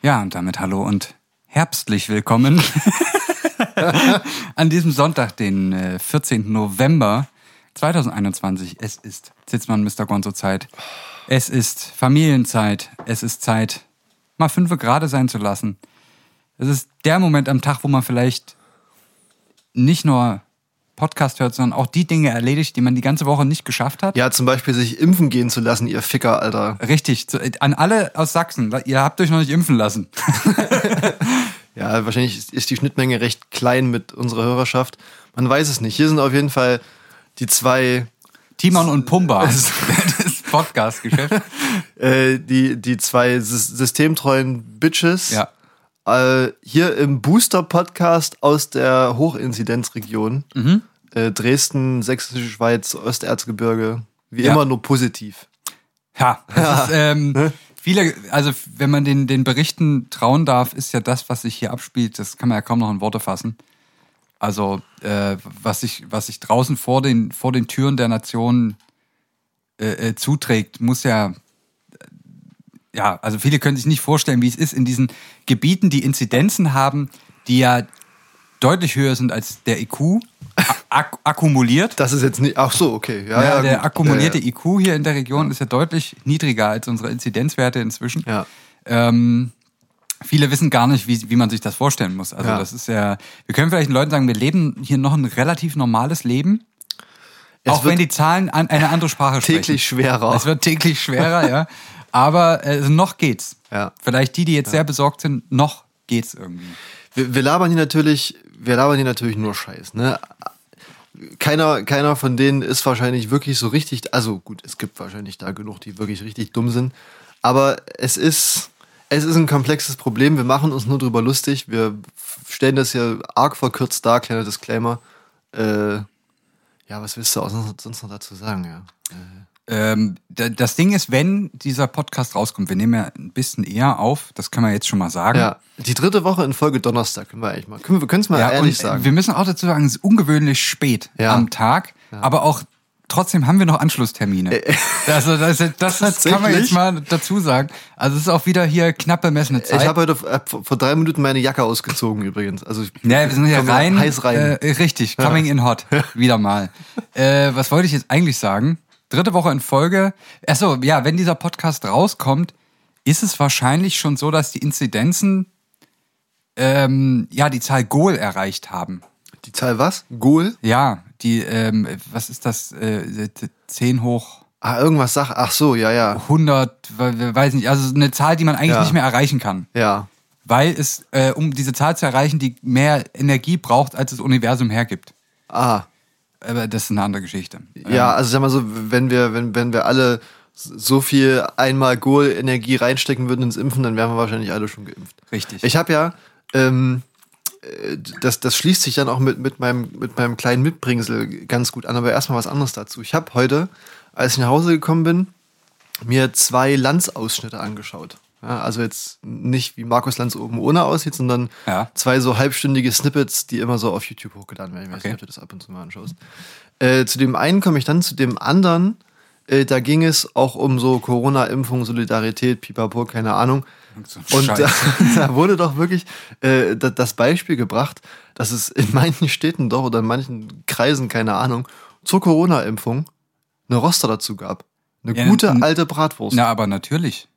Ja, und damit hallo und herbstlich willkommen an diesem Sonntag, den äh, 14. November 2021. Es ist Sitzmann Mr. Gonzo Zeit. Es ist Familienzeit. Es ist Zeit, mal fünf gerade sein zu lassen. Es ist der Moment am Tag, wo man vielleicht nicht nur Podcast hört, sondern auch die Dinge erledigt, die man die ganze Woche nicht geschafft hat. Ja, zum Beispiel sich impfen gehen zu lassen, ihr Ficker, Alter. Richtig, zu, an alle aus Sachsen, ihr habt euch noch nicht impfen lassen. Ja, wahrscheinlich ist die Schnittmenge recht klein mit unserer Hörerschaft. Man weiß es nicht. Hier sind auf jeden Fall die zwei, Timon und Pumba, das Podcast-Geschäft. äh, die, die zwei sys- systemtreuen Bitches. Ja. Äh, hier im Booster-Podcast aus der Hochinzidenzregion. Mhm. Äh, Dresden, Sächsische Schweiz, Osterzgebirge. Wie Ja. immer nur positiv. Ja, das ist, ähm, viele, also wenn man den, den Berichten trauen darf, ist ja das, was sich hier abspielt, das kann man ja kaum noch in Worte fassen. Also, äh, was sich, was sich draußen vor den, vor den Türen der Nation äh, äh, zuträgt, muss ja, ja, also viele können sich nicht vorstellen, wie es ist in diesen Gebieten, die Inzidenzen haben, die ja deutlich höher sind als der IQ ak akkumuliert. Das ist jetzt nicht. Ach so, okay. Ja, Ja, ja, der gut. akkumulierte ja. IQ hier in der Region ist ja deutlich niedriger als unsere Inzidenzwerte inzwischen. Ja. Ähm, viele wissen gar nicht, wie, wie man sich das vorstellen muss. Also Ja. das ist ja, wir können vielleicht den Leuten sagen, wir leben hier noch ein relativ normales Leben. Es auch wenn die Zahlen an, eine andere Sprache sprechen. täglich schwerer. Es wird täglich schwerer, ja. Aber äh, noch geht's. Ja. Vielleicht die, die jetzt sehr besorgt sind, noch geht's irgendwie. Wir, wir labern hier natürlich, wir labern hier natürlich nur Scheiß, ne? Keiner, keiner von denen ist wahrscheinlich wirklich so richtig, also gut, es gibt wahrscheinlich da genug, die wirklich richtig dumm sind. Aber es ist, es ist ein komplexes Problem. Wir machen uns nur drüber lustig. Wir stellen das hier arg verkürzt dar, kleiner Disclaimer. Äh, ja, was willst du auch sonst, noch dazu sagen, ja? Ähm, da- das Ding ist, wenn dieser Podcast rauskommt, wir nehmen ja ein bisschen eher auf, das können wir jetzt schon mal sagen. Ja, die dritte Woche in Folge Donnerstag können wir eigentlich mal, können wir, können es mal Ja, ehrlich sagen. wir müssen auch dazu sagen, es ist ungewöhnlich spät Ja. am Tag, aber auch trotzdem haben wir noch Anschlusstermine. Also das, das, das kann man jetzt mal dazu sagen. Also es ist auch wieder hier knapp bemessene Zeit. Ich habe heute äh, vor drei Minuten meine Jacke ausgezogen übrigens. Also ich ja, wir sind hier komm rein. heiß rein. Äh, richtig, coming in hot. Wieder mal. Äh, was wollte ich jetzt eigentlich sagen? Dritte Woche in Folge. Achso, ja, wenn dieser Podcast rauskommt, ist es wahrscheinlich schon so, dass die Inzidenzen ähm, ja die Zahl Goal erreicht haben. Die Zahl was? Goal? Ja, die, ähm, was ist das? Äh, 10 hoch Ah, irgendwas sag. Ach so, ja, ja. 100, we- weiß nicht, also eine Zahl, die man eigentlich Ja. nicht mehr erreichen kann. Ja. Weil es, äh, um diese Zahl zu erreichen, die mehr Energie braucht, als das Universum hergibt. Ah. Aber das ist eine andere Geschichte. Ja, also sag mal so, wenn wir, wenn, wenn wir alle so viel einmal Goal-Energie reinstecken würden ins Impfen, dann wären wir wahrscheinlich alle schon geimpft. Richtig. Ich habe ja, ähm, äh, das, das schließt sich dann auch mit, mit, meinem, mit meinem kleinen Mitbringsel ganz gut an, aber erstmal was anderes dazu. Ich habe heute, als ich nach Hause gekommen bin, mir zwei Lanz-Ausschnitte angeschaut. Ja, also jetzt nicht wie Markus Lanz oben ohne aussieht, sondern Ja. zwei so halbstündige Snippets, die immer so auf YouTube hochgeladen werden. Ich weiß Okay. nicht, ob du das ab und zu mal anschaust. Äh, zu dem einen komme ich dann, zu dem anderen, äh, da ging es auch um so Corona-Impfung, Solidarität, Pipapo, keine Ahnung. So Und da, da wurde doch wirklich äh, da- das Beispiel gebracht, dass es in manchen Städten doch oder in manchen Kreisen, keine Ahnung, zur Corona-Impfung eine Roster dazu gab. Eine Ja, gute alte Bratwurst. Na, aber natürlich.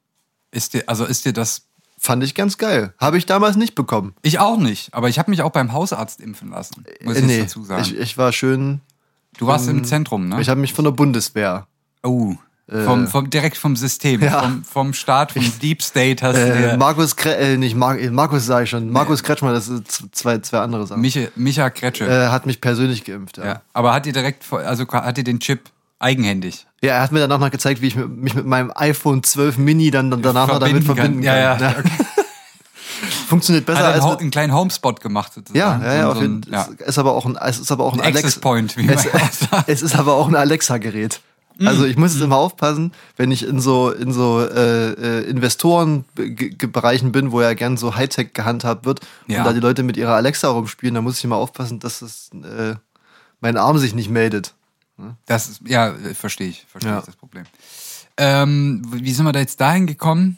Ist dir, also ist dir das. Fand ich ganz geil. Habe ich damals nicht bekommen. Ich auch nicht, aber ich habe mich auch beim Hausarzt impfen lassen. Muss ich Äh, jetzt dazu sagen. ich, ich war schön. du warst im Zentrum, ne? Ich habe mich von der Bundeswehr. oh. Vom, vom, direkt vom System, Ja. vom, vom Staat, vom Deep State hast du Äh, dir Markus Kre äh, nicht Mar äh, Markus sage ich schon. Markus Kretschmer, das sind zwei, zwei andere Sachen. Micha, Micha Kretsche. äh, hat mich persönlich geimpft. Ja. Ja, aber hat ihr direkt, also hat ihr den Chip eigenhändig? ja, er hat mir danach noch gezeigt, wie ich mich mit meinem iPhone 12 Mini dann, dann danach noch damit Verbinden kann. verbinden kann. Ja, ja, funktioniert besser Hat er als einen, mit, einen kleinen Homespot gemacht Ja, sozusagen. ja, ja, auf so ein- ja. Es ist aber auch ein, es ist aber auch ein, Ein Alexa. Point, wie man es, es ist aber auch ein Alexa-Gerät. Also ich Mhm. muss jetzt immer aufpassen, wenn ich in so in so äh, äh, Investorenbereichen bin, wo ja gern so Hightech gehandhabt wird Ja. und da die Leute mit ihrer Alexa rumspielen, da muss ich immer aufpassen, dass das, äh, mein Arm sich nicht meldet. Das ist, ja, äh, verstehe ich, verstehe Ja. ich das Problem. Ähm, wie sind wir da jetzt dahin gekommen?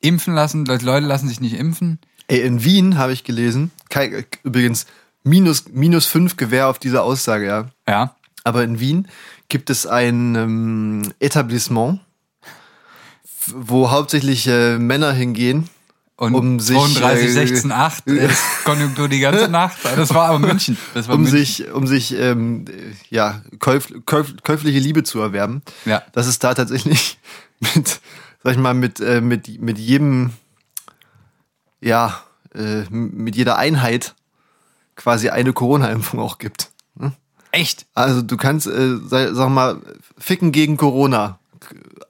Impfen lassen, Leute, lassen sich nicht impfen. Ey, in Wien habe ich gelesen, kein, äh, übrigens minus minus fünf Gewehr auf diese Aussage, ja. Ja. Aber in Wien gibt es ein ähm, Etablissement, wo hauptsächlich äh, Männer hingehen. Und Um sich, 32, äh, 16, 8 ist Konjunktur die ganze Nacht. Das war aber München. Das war um München. sich, um sich ähm, äh, ja, käuf, käuf, käufliche Liebe zu erwerben. Ja. Das ist da tatsächlich mit, sag ich mal, mit, äh, mit, mit jedem, ja, äh, mit jeder Einheit quasi eine Corona-Impfung auch gibt. ne? Echt? Also du kannst, äh, sag, mal, ficken gegen Corona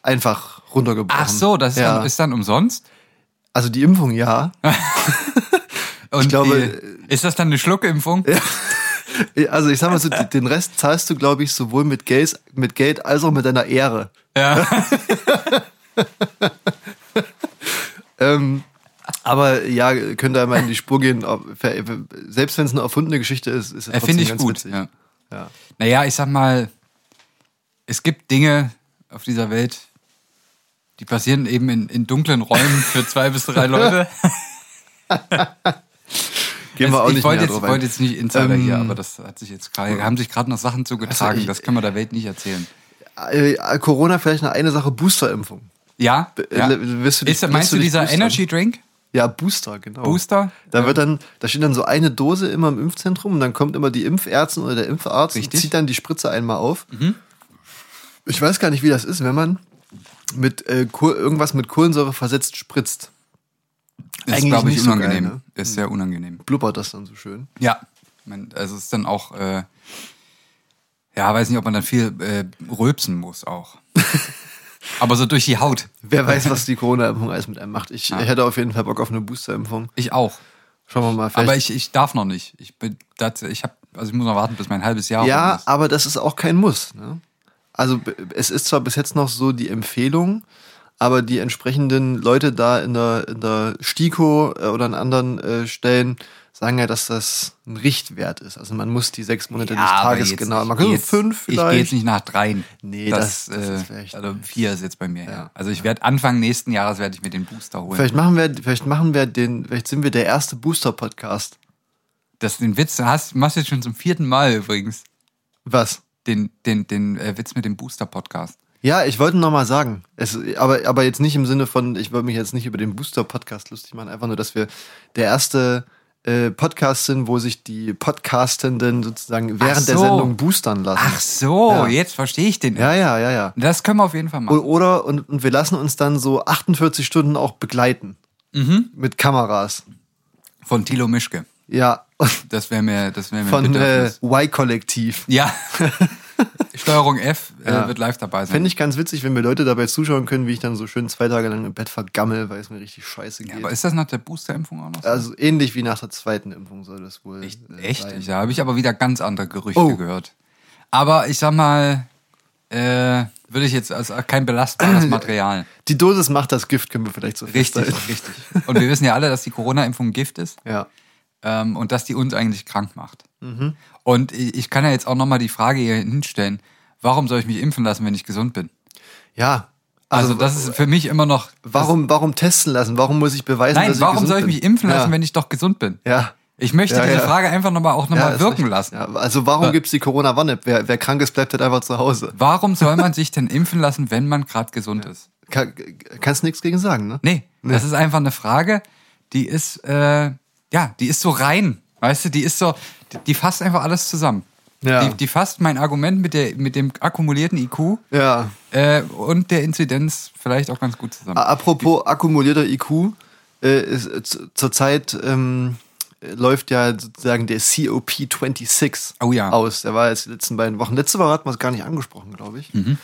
einfach runtergebrochen. Ach so, das ist, ja. dann, ist dann umsonst? Also die Impfung ja. Und glaube, die, ist das dann eine Schluckimpfung? Also ich sag mal so, den Rest zahlst du, glaube ich, sowohl mit Geld, mit Geld als auch mit deiner Ehre. Ja. Ähm, aber ja, könnt ihr mal in die Spur gehen. Selbst wenn es eine erfundene Geschichte ist, ist es Äh, trotzdem ich ganz gut. witzig. Ja. Ja. Naja, ich sag mal, es gibt Dinge auf dieser Welt, die passieren eben in, in dunklen Räumen für zwei bis drei Leute. Gehen wir Also auch ich nicht wollte mehr jetzt, wollte ein. jetzt nicht Insider Ähm, hier, aber das hat sich jetzt gerade, haben sich gerade noch Sachen zugetragen, Also ich- das können wir der Welt nicht erzählen. Äh, Corona vielleicht noch eine Sache, Boosterimpfung. Ja? ja. äh, wirst du dich- Ist, meinst du du dieser boostern? Energy Drink? Ja, Booster, genau. Booster? Da wird dann, da steht dann so eine Dose immer im Impfzentrum und dann kommt immer die Impfärztin oder der Impfarzt Richtig. Mhm. und zieht dann die Spritze einmal auf. Ich weiß gar nicht, wie das ist, wenn man mit äh, irgendwas mit Kohlensäure versetzt spritzt. Ist, Eigentlich glaube ich, nicht so unangenehm. geil, ne? Ist sehr unangenehm. Blubbert das dann so schön. Ja. Also es ist dann auch, äh, ja, weiß nicht, ob man dann viel äh, rülpsen muss auch. Aber so durch die Haut. Wer weiß, was die Corona-Impfung alles mit einem macht. Ich Ja. hätte auf jeden Fall Bock auf eine Booster-Impfung. Ich auch. Schauen wir mal. Vielleicht Aber ich, ich darf noch nicht. Ich bin, das, ich habe, also ich muss noch warten, bis mein halbes Jahr Ja, aber das ist auch kein Muss. Ne? Also es ist zwar bis jetzt noch so die Empfehlung, aber die entsprechenden Leute da in der, in der STIKO äh, oder an anderen äh, Stellen sagen ja, dass das ein Richtwert ist. Also man muss die sechs Monate aber jetzt tagesgenau. nicht. Man kann jetzt- fünf Ich gehe vielleicht. jetzt nicht nach dreien. Nee, das, das- das äh, ist vielleicht- also vier ist jetzt bei mir. Ja. Ja. Also ich werde Anfang nächsten Jahres werde ich mir den Booster holen. Vielleicht machen wir, vielleicht machen wir den, vielleicht sind wir der erste Booster-Podcast. Das den Witz hast, machst du jetzt schon zum vierten Mal übrigens. Was? Den, den, den äh, Witz mit dem Booster-Podcast. Ja, ich wollte noch mal sagen, es, aber, aber jetzt nicht im Sinne von, ich wollte mich jetzt nicht über den Booster-Podcast lustig machen, einfach nur, dass wir der erste äh, Podcast sind, wo sich die Podcastenden sozusagen während der so. Sendung boostern lassen. Ach so, Ja. jetzt verstehe ich den. Ja, ja, ja, ja. Das können wir auf jeden Fall machen. Oder, und, und wir lassen uns dann so 48 Stunden auch begleiten. Mhm. Mit Kameras. Von Thilo Mischke. Ja, Das wäre mir, das wäre mir von äh. Y-Kollektiv. Ja. Steuerung F äh, Ja. wird live dabei sein. Fände ich ganz witzig, wenn mir Leute dabei zuschauen können, wie ich dann so schön zwei Tage lang im Bett vergammel, weil es mir richtig scheiße geht. ja, aber ist das nach der Boosterimpfung auch noch so? also ähnlich wie nach der zweiten Impfung soll das wohl. Echt? äh, Echt? sein. Da habe ich aber wieder ganz andere Gerüchte Oh. gehört. Aber ich sag mal, äh, würde ich jetzt als kein belastbares Material. Die Dosis macht das Gift, können wir vielleicht so Richtig, festhalten. richtig. Und wir wissen ja alle, dass die Corona-Impfung Gift ist Ja. ähm, und dass die uns eigentlich krank macht. Mhm. Und ich kann ja jetzt auch nochmal die Frage hier hinstellen, warum soll ich mich impfen lassen, wenn ich gesund bin? Ja. Also, das ist für mich immer noch. Warum, warum testen lassen? Warum muss ich beweisen, Nein, dass ich warum gesund soll ich bin? mich impfen lassen, ja. wenn ich doch gesund bin? Ja. Ich möchte Ja, diese ja. Frage einfach nochmal auch nochmal Ja, wirken lassen. Ja, also warum gibt's die Corona-Wanne? Wer, wer krank ist, bleibt halt einfach zu Hause. Warum soll man sich denn impfen lassen, wenn man gerade gesund ist? Kann, kannst nichts gegen sagen, ne? Nee, das ist einfach eine Frage, die ist, äh, ja, die ist so rein. Weißt du, die ist so, die, die fasst einfach alles zusammen. Ja. Die, die fasst mein Argument mit, der, mit dem akkumulierten IQ Ja. äh, und der Inzidenz vielleicht auch ganz gut zusammen. Apropos akkumulierter IQ, äh, ist, zurzeit ähm, äh, läuft ja sozusagen der COP26 Oh ja. aus. Der war jetzt die letzten beiden Wochen. Letzte Woche hatten wir es gar nicht angesprochen, glaube ich. Mhm.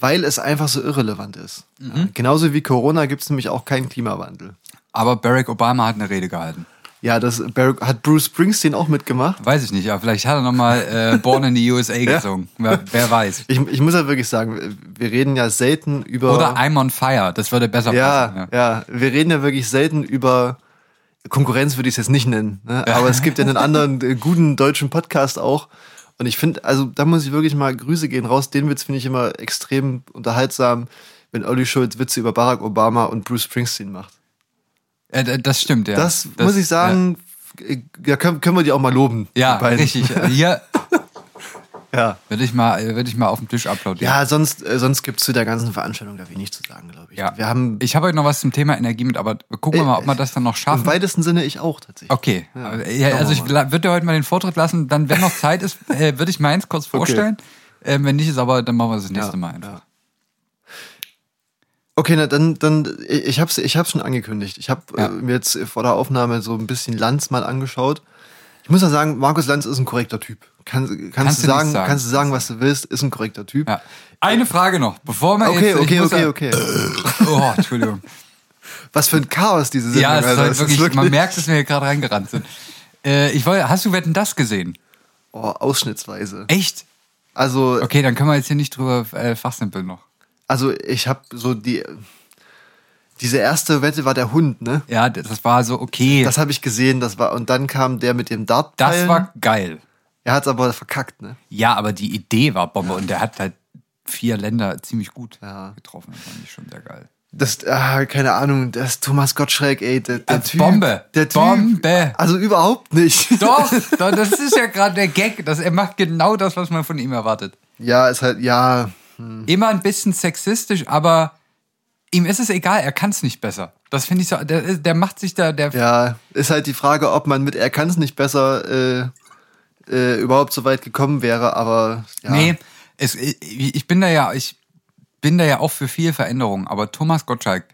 weil es einfach so irrelevant ist. Mhm. Genauso wie Corona gibt es nämlich auch keinen Klimawandel. Aber Barack Obama hat eine Rede gehalten. Ja, das hat Bruce Springsteen auch mitgemacht. Weiß ich nicht, aber vielleicht hat er nochmal äh, Born in the USA gesungen. Wer, wer weiß. Ich, ich muss ja wirklich sagen, wir reden ja selten über. Oder I'm on fire, das würde besser ja, passen. ja, wir reden ja wirklich selten über Konkurrenz, würde ich es jetzt nicht nennen. Ne? Aber es gibt ja einen anderen äh, guten deutschen Podcast auch. Und ich finde, also da muss ich wirklich mal Grüße gehen raus. Den Witz finde ich immer extrem unterhaltsam, wenn Olli Schulz Witze über Barack Obama und Bruce Springsteen macht. Äh, das stimmt, ja. Das, muss ich sagen, äh, ja, können, können wir die auch mal loben. Ja, richtig. Hier Ja. würde ich, mal, würde ich mal auf den Tisch applaudieren. Ja, sonst, äh, sonst gibt es zu der ganzen Veranstaltung da wenig zu sagen, glaube ich. Ja. Wir haben Ich habe heute noch was zum Thema Energie mit, aber gucken wir mal, ob wir das dann noch im schaffen. weitesten Sinne ich auch tatsächlich. Okay, Ja, ja, schauen also ich würde dir heute mal den Vortritt lassen. Dann, wenn noch Zeit ist, äh, würde ich meins kurz vorstellen. Ähm, wenn nicht ist, aber dann machen wir es das nächste Ja, Mal einfach. ja. Okay, na dann, dann ich ich hab's, ich hab's schon angekündigt. Ich habe Ja. äh, mir jetzt vor der Aufnahme so ein bisschen Lanz mal angeschaut. Ich muss ja sagen, Markus Lanz ist ein korrekter Typ. Kann, kannst, Kannst du sagen, sagen. kannst du sagen, was du willst, ist ein korrekter Typ. Ja. Eine Frage noch, bevor wir Okay, jetzt. okay, okay, ja- okay. Oh, Entschuldigung. Was für ein Chaos diese Sendung. ja, es ist halt Es wirklich, man merkt, dass wir hier gerade reingerannt sind. Äh, ich wollte, hast du Wetten das gesehen? oh, ausschnittsweise. Echt? Also, Okay, dann können wir jetzt hier nicht drüber äh, fachsimpeln noch. Also ich habe so die diese erste Wette war der Hund, ne? Ja, das war so okay. Das habe ich gesehen, das war und dann kam der mit dem Dart. das war geil. Er hat's aber verkackt, ne? Ja, aber die Idee war Bombe und der hat halt vier Länder ziemlich gut Ja. getroffen. Das fand ich schon sehr geil. Das, ah, keine Ahnung, das Thomas Gottschalk, ey, der, der Als Typ. Bombe. Der Typ. Bombe. Also überhaupt nicht. Doch, doch, das ist ja gerade der Gag. Dass er macht genau das, was man von ihm erwartet. Ja, ist halt, ja. Immer ein bisschen sexistisch, aber ihm ist es egal, er kann es nicht besser. Das finde ich so, der, der macht sich da, der Ja, ist halt die Frage, ob man mit Er kann es nicht besser äh, äh, überhaupt so weit gekommen wäre, aber ja. Nee, es, ich ich bin da ja, ich bin da ja auch für viel Veränderung, aber Thomas Gottschalk,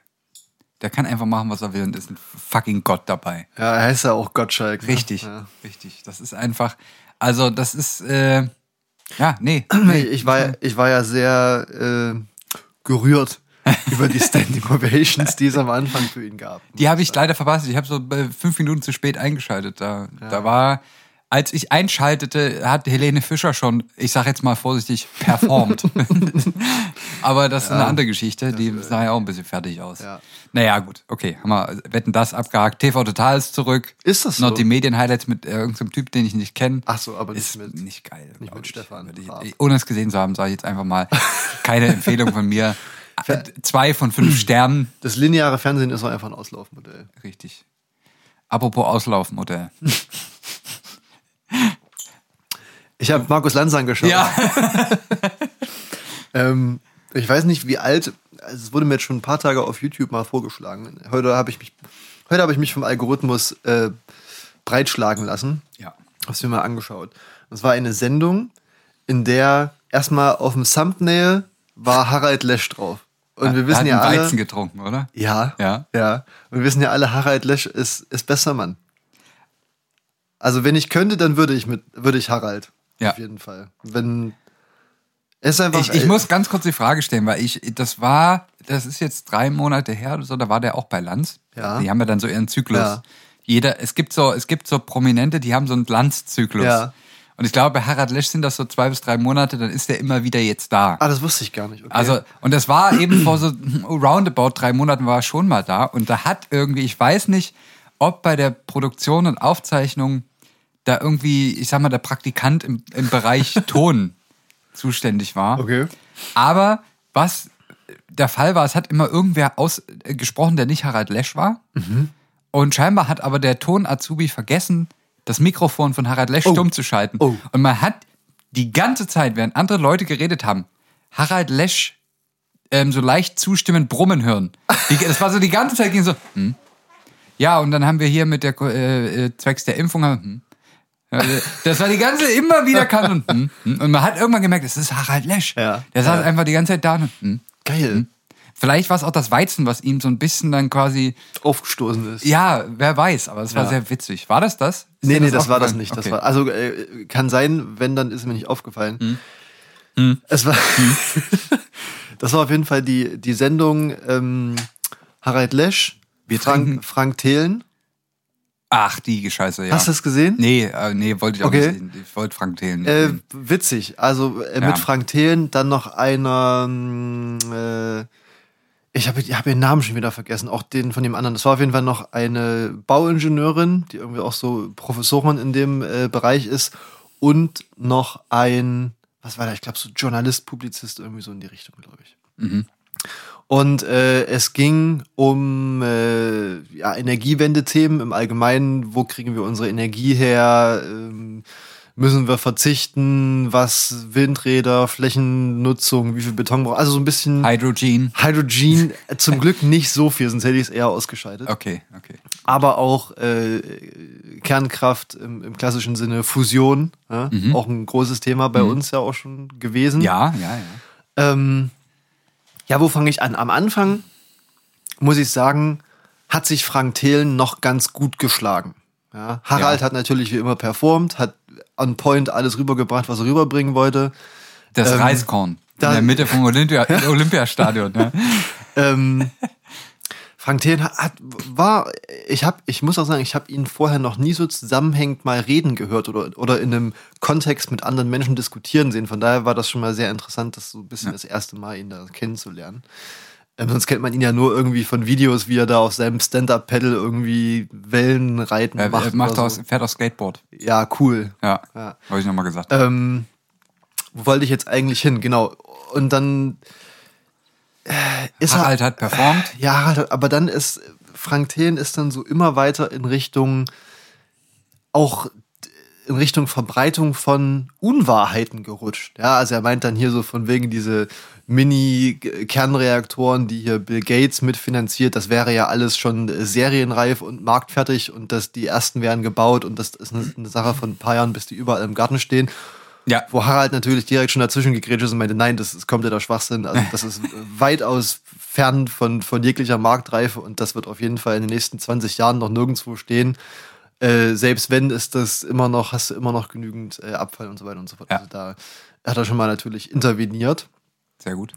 der kann einfach machen, was er will und ist ein fucking Gott dabei. Ja, er heißt ja auch Gottschalk. ne? Richtig, Ja. richtig. Das ist einfach, also das ist, äh, ja, nee. Nee, ich, war, ja- ich war ja sehr äh, gerührt über die Standing Ovations, die es am Anfang für ihn gab. Die habe ich leider verpasst. Ich habe so äh, fünf Minuten zu spät eingeschaltet. Da, da war, als ich einschaltete, hat Helene Fischer schon, ich sage jetzt mal vorsichtig, performt. Aber das ist eine andere Geschichte. Die sah ja auch ein bisschen fertig aus. Ja. Naja, gut, okay. Haben wir wetten das abgehakt. TV Total ist zurück. Ist das so? Noch die Medien-Highlights mit äh, irgendeinem Typ, den ich nicht kenne. Ach so, aber nicht ist mit- nicht geil. nicht mit ich. Stefan ich-. Ohne es gesehen zu haben, sage ich jetzt einfach mal keine Empfehlung von mir. Äh, Zwei von fünf Sternen. Das lineare Fernsehen ist auch einfach ein Auslaufmodell. Richtig. Apropos Auslaufmodell. Ich habe Markus Lanz angeschaut. Ja. Ähm, ich weiß nicht, wie alt. Also es wurde mir jetzt schon ein paar Tage auf YouTube mal vorgeschlagen. Heute habe ich mich, heute habe ich mich vom Algorithmus äh, breitschlagen lassen. ja. Hab's mir mal angeschaut. Das war eine Sendung, in der erstmal auf dem Thumbnail war Harald Lesch drauf. Und wir Er wissen hat ja alle. Weizen getrunken, oder? Ja. Ja. Ja. Und wir wissen ja alle, Harald Lesch ist, ist besser Mann. Also wenn ich könnte, dann würde ich mit, würde ich Harald. Ja. Auf jeden Fall. Wenn es ist einfach. Ich, ich muss ganz kurz die Frage stellen, weil ich, das war, das ist jetzt drei Monate her oder so, da war der auch bei Lanz. Ja. Die haben ja dann so ihren Zyklus. Ja. Jeder, es gibt so, es gibt so Prominente, die haben so einen Lanz-Zyklus. Ja. Und ich glaube, bei Harald Lesch sind das so zwei bis drei Monate, dann ist der immer wieder jetzt da. Ah, das wusste ich gar nicht. Okay. Also, und das war eben vor so roundabout drei Monaten war er schon mal da. Und da hat irgendwie, ich weiß nicht, ob bei der Produktion und Aufzeichnung da irgendwie, ich sag mal, der Praktikant im, im Bereich Ton zuständig war. Okay. Aber was der Fall war, es hat immer irgendwer ausgesprochen, der nicht Harald Lesch war. Und scheinbar hat aber der Ton-Azubi vergessen, das Mikrofon von Harald Lesch stumm zu schalten. Oh. Und man hat die ganze Zeit, während andere Leute geredet haben, Harald Lesch ähm, so leicht zustimmend brummen hören. Die, das war so die ganze Zeit ging so, hm. Ja, und dann haben wir hier mit der äh, äh, zwecks der Impfung, hm. Äh, Das war die ganze, immer wieder kam und, hm, hm. und man hat irgendwann gemerkt, es ist Harald Lesch. Ja. Der saß Ja. einfach die ganze Zeit da und, hm. Geil. Vielleicht war es auch das Weizen, was ihm so ein bisschen dann quasi, Aufgestoßen ist. ja, wer weiß, aber es war Ja. sehr witzig. War das das? Ist Nee, nee, das war das nicht. Das Okay. war, also äh, kann sein, wenn, dann ist mir nicht aufgefallen. Hm. Es war. Das war auf jeden Fall die, die Sendung ähm, Harald Lesch, Wir trinken- Frank, Frank Thelen. Ach, die Scheiße, ja. Hast du das gesehen? Nee, äh, nee, wollte ich auch Okay. nicht sehen. Ich wollte Frank Thelen Äh, witzig. Also äh, Ja. mit Frank Thelen, dann noch einer, mh, äh, ich habe hab ihren Namen schon wieder vergessen, auch den von dem anderen. Das war auf jeden Fall noch eine Bauingenieurin, die irgendwie auch so Professorin in dem äh, Bereich ist. Und noch ein, was war da, ich glaube so Journalist, Publizist, irgendwie so in die Richtung, glaube ich. Mhm. Und äh, es ging um äh, ja, Energiewende-Themen im Allgemeinen. Wo kriegen wir unsere Energie her? Ähm, müssen wir verzichten? Was Windräder, Flächennutzung, wie viel Beton braucht? Also so ein bisschen Hydrogen. Hydrogen. Zum Glück nicht so viel, sonst hätte ich es eher ausgeschaltet. Okay, okay. Aber auch äh, Kernkraft im, im klassischen Sinne, Fusion. Ja? Auch ein großes Thema bei uns ja auch schon gewesen. Ja, ja, ja. Ähm, ja, wo fange ich an? Am Anfang, muss ich sagen, hat sich Frank Thelen noch ganz gut geschlagen. Ja, Harald Ja. hat natürlich wie immer performt, hat on point alles rübergebracht, was er rüberbringen wollte. Das Ähm, Reiskorn. in der Mitte vom Olympia Olympiastadion. Ne? Ähm, Frank Thelen hat, war, ich habe, ich muss auch sagen, ich habe ihn vorher noch nie so zusammenhängend mal reden gehört oder oder in einem Kontext mit anderen Menschen diskutieren sehen. Von daher war das schon mal sehr interessant, das so ein bisschen das erste Mal ihn da kennenzulernen. Ähm, sonst kennt man ihn ja nur irgendwie von Videos, wie er da auf seinem Stand-Up-Pedal irgendwie Wellen reiten Er, macht. er macht aus, so. fährt aus Skateboard. Ja, cool. Ja, Ja. wollte ich nochmal gesagt. Ähm, wo wollte ich jetzt eigentlich hin? Genau. Und dann äh, ist Harald hat performt. ja, halt, aber dann ist Frank Thelen ist dann so immer weiter in Richtung auch in Richtung Verbreitung von Unwahrheiten gerutscht. Ja, also er meint dann hier so von wegen diese Mini-Kernreaktoren, die hier Bill Gates mitfinanziert, das wäre ja alles schon äh, serienreif und marktfertig und dass die ersten werden gebaut und das ist eine, eine Sache von ein paar Jahren, bis die überall im Garten stehen. Ja. Wo Harald natürlich direkt schon dazwischen gegrätscht ist und meinte, nein, das ist kompletter Schwachsinn. Also das ist weitaus fern von, von jeglicher Marktreife und das wird auf jeden Fall in den nächsten 20 Jahren noch nirgendwo stehen. Äh, selbst wenn ist das immer noch, hast du immer noch genügend äh, Abfall und so weiter und so fort. Ja. Also da hat er schon mal natürlich interveniert. Sehr gut.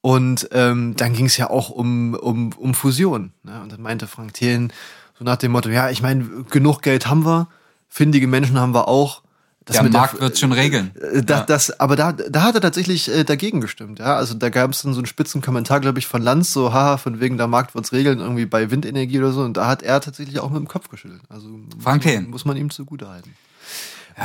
Und ähm, dann ging es ja auch um, um, um Fusion. Ne? Und dann meinte Frank Thelen so nach dem Motto, ja, ich meine, genug Geld haben wir, findige Menschen haben wir auch. Der Markt wird schon regeln. äh, Das, das, aber da, da hat er tatsächlich äh, dagegen gestimmt. Ja? Also da gab es dann so einen spitzen Kommentar, glaube ich, von Lanz, so, haha, von wegen der Markt wird's regeln, irgendwie bei Windenergie oder so. Und da hat er tatsächlich auch mit dem Kopf geschüttelt. Also Frank muss, Thelen. muss man ihm zugutehalten.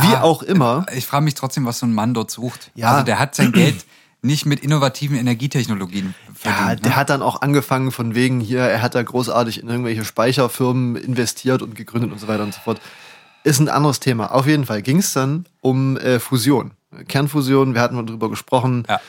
Wie auch immer. Ich frage mich trotzdem, was so ein Mann dort sucht. Ja. Also der hat sein Geld nicht mit innovativen Energietechnologien Ja, verdient. der ne? hat dann auch angefangen von wegen hier, er hat da großartig in irgendwelche Speicherfirmen investiert und gegründet und so weiter und so fort. Ist ein anderes Thema. Auf jeden Fall ging es dann um äh, Fusion. Kernfusion, wir hatten mal drüber gesprochen. Ja.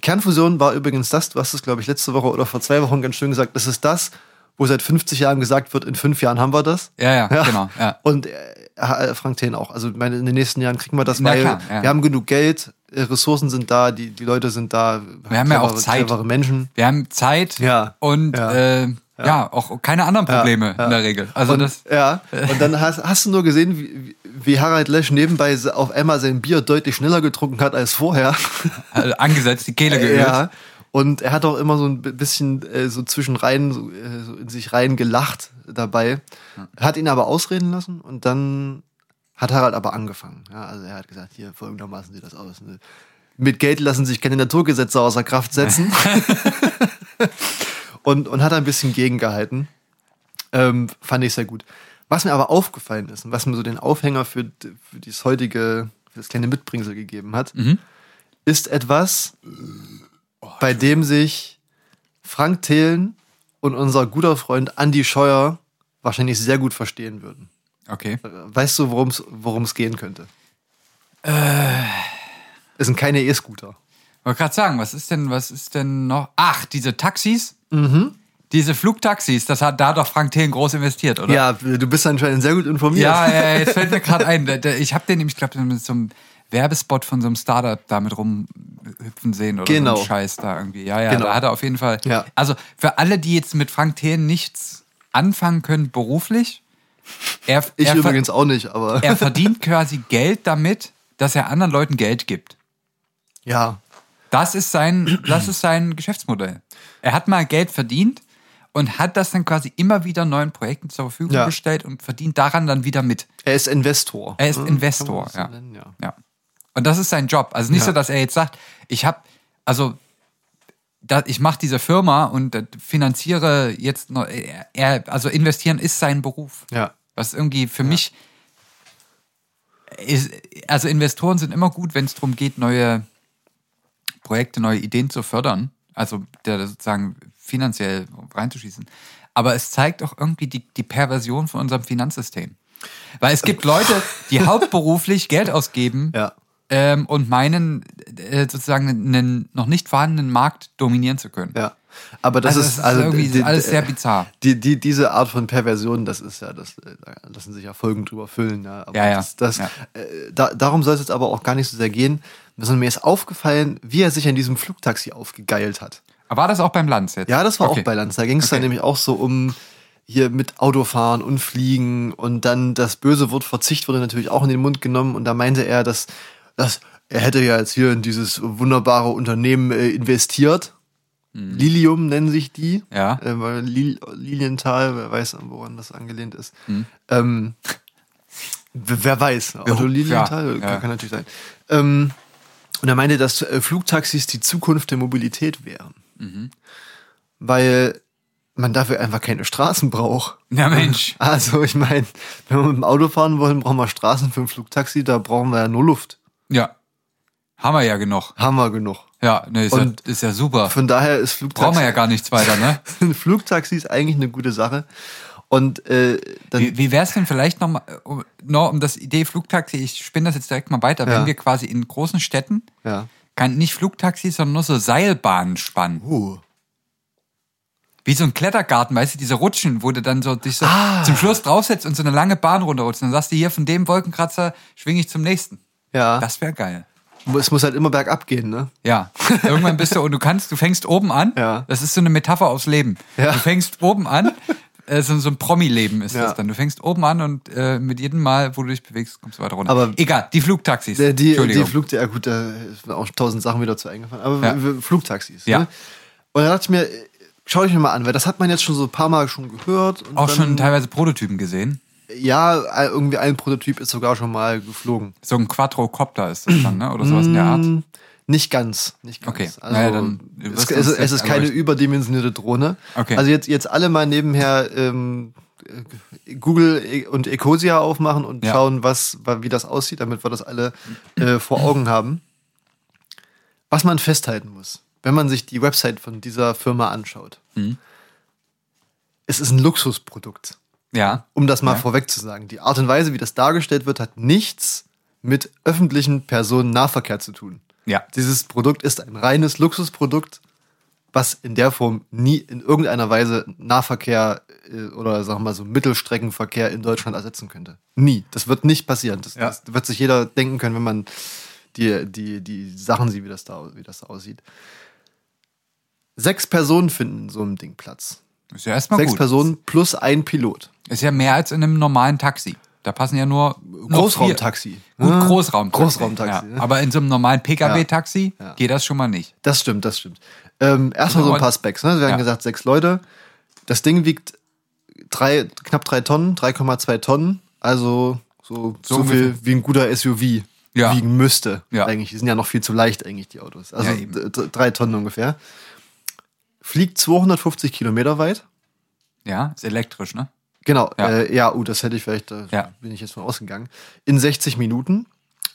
Kernfusion war übrigens das, du hast es, glaube ich, letzte Woche oder vor zwei Wochen ganz schön gesagt, das ist das, wo seit 50 Jahren gesagt wird, in fünf Jahren haben wir das. Ja, ja, genau. Ja. Und äh, Frank Thelen auch. Also meine, in den nächsten Jahren kriegen wir das, Na weil klar, ja. wir haben genug Geld, äh, Ressourcen sind da, die, die Leute sind da. Wir haben ja auch clevere- Zeit. Clevere Menschen. Wir haben Zeit Ja. und Ja. Äh, ja. auch keine anderen Probleme in der Regel. Also und, das ja, und dann hast, hast du nur gesehen, wie, wie Harald Lesch nebenbei auf einmal sein Bier deutlich schneller getrunken hat als vorher. äh, angesetzt, die Kehle geölt. ja. Und er hat auch immer so ein bi- bisschen äh, so zwischen rein, so, äh, so in sich rein gelacht dabei. Hat ihn aber ausreden lassen und dann hat Harald aber angefangen. Ja, also er hat gesagt, hier folgendermaßen sieht das aus. Ne? Mit Geld lassen sich keine Naturgesetze außer Kraft setzen. und, und hat ein bisschen gegengehalten. Ähm, fand ich sehr gut. Was mir aber aufgefallen ist und was mir so den Aufhänger für, für dieses heutige, für das kleine Mitbringsel gegeben hat, ist etwas, bei dem sich Frank Thelen und unser guter Freund Andy Scheuer wahrscheinlich sehr gut verstehen würden. Okay. Weißt du, worum es worum es gehen könnte? Es sind keine E-Scooter. Wollte gerade sagen, was ist denn, was ist denn noch? Ach, diese Taxis? Mhm. Diese Flugtaxis, das hat da doch Frank Thelen groß investiert, oder? Ja, du bist anscheinend sehr gut informiert. Ja, ja, jetzt fällt mir gerade ein. Ich habe den, ich glaube, mit so einem Werbespot von so einem Startup damit rumhüpfen sehen oder Genau. so einen Scheiß da irgendwie. Ja, ja, Genau. da hat er auf jeden Fall. Ja. Also für alle, die jetzt mit Frank Thelen nichts anfangen können beruflich, er, Ich er, übrigens auch nicht, aber er verdient quasi Geld damit, dass er anderen Leuten Geld gibt. ja. Das ist sein, das ist sein Geschäftsmodell. Er hat mal Geld verdient und hat das dann quasi immer wieder neuen Projekten zur Verfügung Ja. gestellt und verdient daran dann wieder mit. Er ist Investor. Er ist Hm, Investor, ja. nennen, ja. Ja. Und das ist sein Job. Also nicht so, dass er jetzt sagt, ich habe, also ich mache diese Firma und äh, finanziere jetzt noch, er, er, also investieren ist sein Beruf. Ja. Was irgendwie für mich ist, also Investoren sind immer gut, wenn es darum geht, neue Projekte, neue Ideen zu fördern, also der sozusagen finanziell reinzuschießen. Aber es zeigt auch irgendwie die, die Perversion von unserem Finanzsystem. Weil es gibt Leute, die hauptberuflich Geld ausgeben Ja. ähm, und meinen, äh, sozusagen einen noch nicht vorhandenen Markt dominieren zu können. Ja. Aber das Also ist das ist also irgendwie die- alles sehr bizarr. Die, die, diese Art von Perversion, das ist ja, das äh, da lassen sich ja Folgen drüber füllen. Ja, aber Ja, ja. Das, das, Ja. Äh, da, darum soll es jetzt aber auch gar nicht so sehr gehen. Sondern mir ist aufgefallen, wie er sich an diesem Flugtaxi aufgegeilt hat. Aber war das auch beim Lanz jetzt? Ja, das war Okay. auch bei Lanz. Da ging es dann Okay. nämlich auch so um hier mit Autofahren und Fliegen und dann das böse Wort Verzicht wurde natürlich auch in den Mund genommen und da meinte er, dass, dass er hätte ja jetzt hier in dieses wunderbare Unternehmen äh, investiert. Lilium nennen sich die. Mhm. Ja. Äh, weil Lil Lilienthal, wer weiß, woran das angelehnt ist. Mhm. Ähm, wer weiß, Otto Ja, Lilienthal, ja. Kann, natürlich sein. Ähm, und er meinte, dass äh, Flugtaxis die Zukunft der Mobilität wären. Weil man dafür einfach keine Straßen braucht. Ja, Mensch. Also ich meine, wenn wir mit dem Auto fahren wollen, brauchen wir Straßen für ein Flugtaxi, da brauchen wir ja nur Luft. Ja. Haben wir ja genug. Haben wir genug. Ja, ne, ist, ja, ist ja super. Von daher ist Flugtaxi, Brauchen wir ja gar nichts weiter, ne? sind Flugtaxis eigentlich eine gute Sache. Und äh, dann Wie, wie wäre es denn vielleicht noch mal, um, noch um das Idee Flugtaxi, ich spinne das jetzt direkt mal weiter, Ja. wenn wir quasi in großen Städten ja. kann nicht Flugtaxis, sondern nur so Seilbahnen spannen. Uh. Wie so ein Klettergarten, weißt du, diese Rutschen, wo du dann so dich so Ah. zum Schluss draufsetzt und so eine lange Bahn runterrutschst. Dann sagst du hier von dem Wolkenkratzer schwinge ich zum nächsten. Ja. Das wäre geil. Es muss halt immer bergab gehen, ne? Ja, irgendwann bist du und du kannst, du fängst oben an. Ja. Das ist so eine Metapher aufs Leben. Ja. Du fängst oben an, äh, so, ein Promi-Leben ist Ja. das dann. Du fängst oben an und äh, mit jedem Mal, wo du dich bewegst, kommst du weiter runter. Aber- egal, die Flugtaxis. Die, die, die. Flug, ja gut, da sind auch tausend Sachen wieder zu eingefallen. Aber Ja. Flugtaxis. Ja. Ne? Und dann dachte ich mir, schau ich mir mal an, weil das hat man jetzt schon so ein paar Mal schon gehört. Und auch schon teilweise Prototypen gesehen. Ja, äh, irgendwie ein Prototyp ist sogar schon mal geflogen. So ein Quadrocopter ist das dann, ne? Oder sowas in der Art. Mm, Nicht ganz, nicht ganz. Okay. Also, Naja, dann es, es, es ist keine erleuchten. überdimensionierte Drohne. Okay. Also jetzt, jetzt alle mal nebenher ähm, äh, Google e- und Ecosia aufmachen und Ja. schauen, was, wa- wie das aussieht, damit wir das alle äh, vor Augen haben. Was man festhalten muss, wenn man sich die Website von dieser Firma anschaut. Mhm. Es ist ein Luxusprodukt. Ja. Um das mal Ja. vorweg zu sagen. Die Art und Weise, wie das dargestellt wird, hat nichts mit öffentlichen Personennahverkehr zu tun. Ja. Dieses Produkt ist ein reines Luxusprodukt, was in der Form nie in irgendeiner Weise Nahverkehr äh, oder sagen wir mal so Mittelstreckenverkehr in Deutschland ersetzen könnte. Nie. Das wird nicht passieren. Das, Ja. das wird sich jeder denken können, wenn man die, die, die Sachen sieht, wie das, da, wie das da aussieht. Sechs Personen finden in so einem Ding Platz. Ist ja erstmal Sechs gut. Personen plus ein Pilot. Ist ja mehr als in einem normalen Taxi. Da passen ja nur Großraumtaxi. Gut, Ja. Großraumtaxi. Großraumtaxi, Ja. ne? Aber in so einem normalen Pkw-Taxi Ja. geht das schon mal nicht. Das stimmt, das stimmt. Ähm, erstmal so ein paar Specs. Ne? Wir haben gesagt, sechs Leute. Das Ding wiegt drei, knapp drei Tonnen, 3,2 Tonnen. Also so, so, So viel wie ein guter SUV wiegen müsste. Eigentlich. Die sind ja noch viel zu leicht, eigentlich, die Autos. Also drei Tonnen ungefähr. Fliegt 250 Kilometer weit. Ja, ist elektrisch, ne? Genau, Ja. äh, ja uh, das hätte ich vielleicht, da Ja. bin ich jetzt von ausgegangen. In 60 Minuten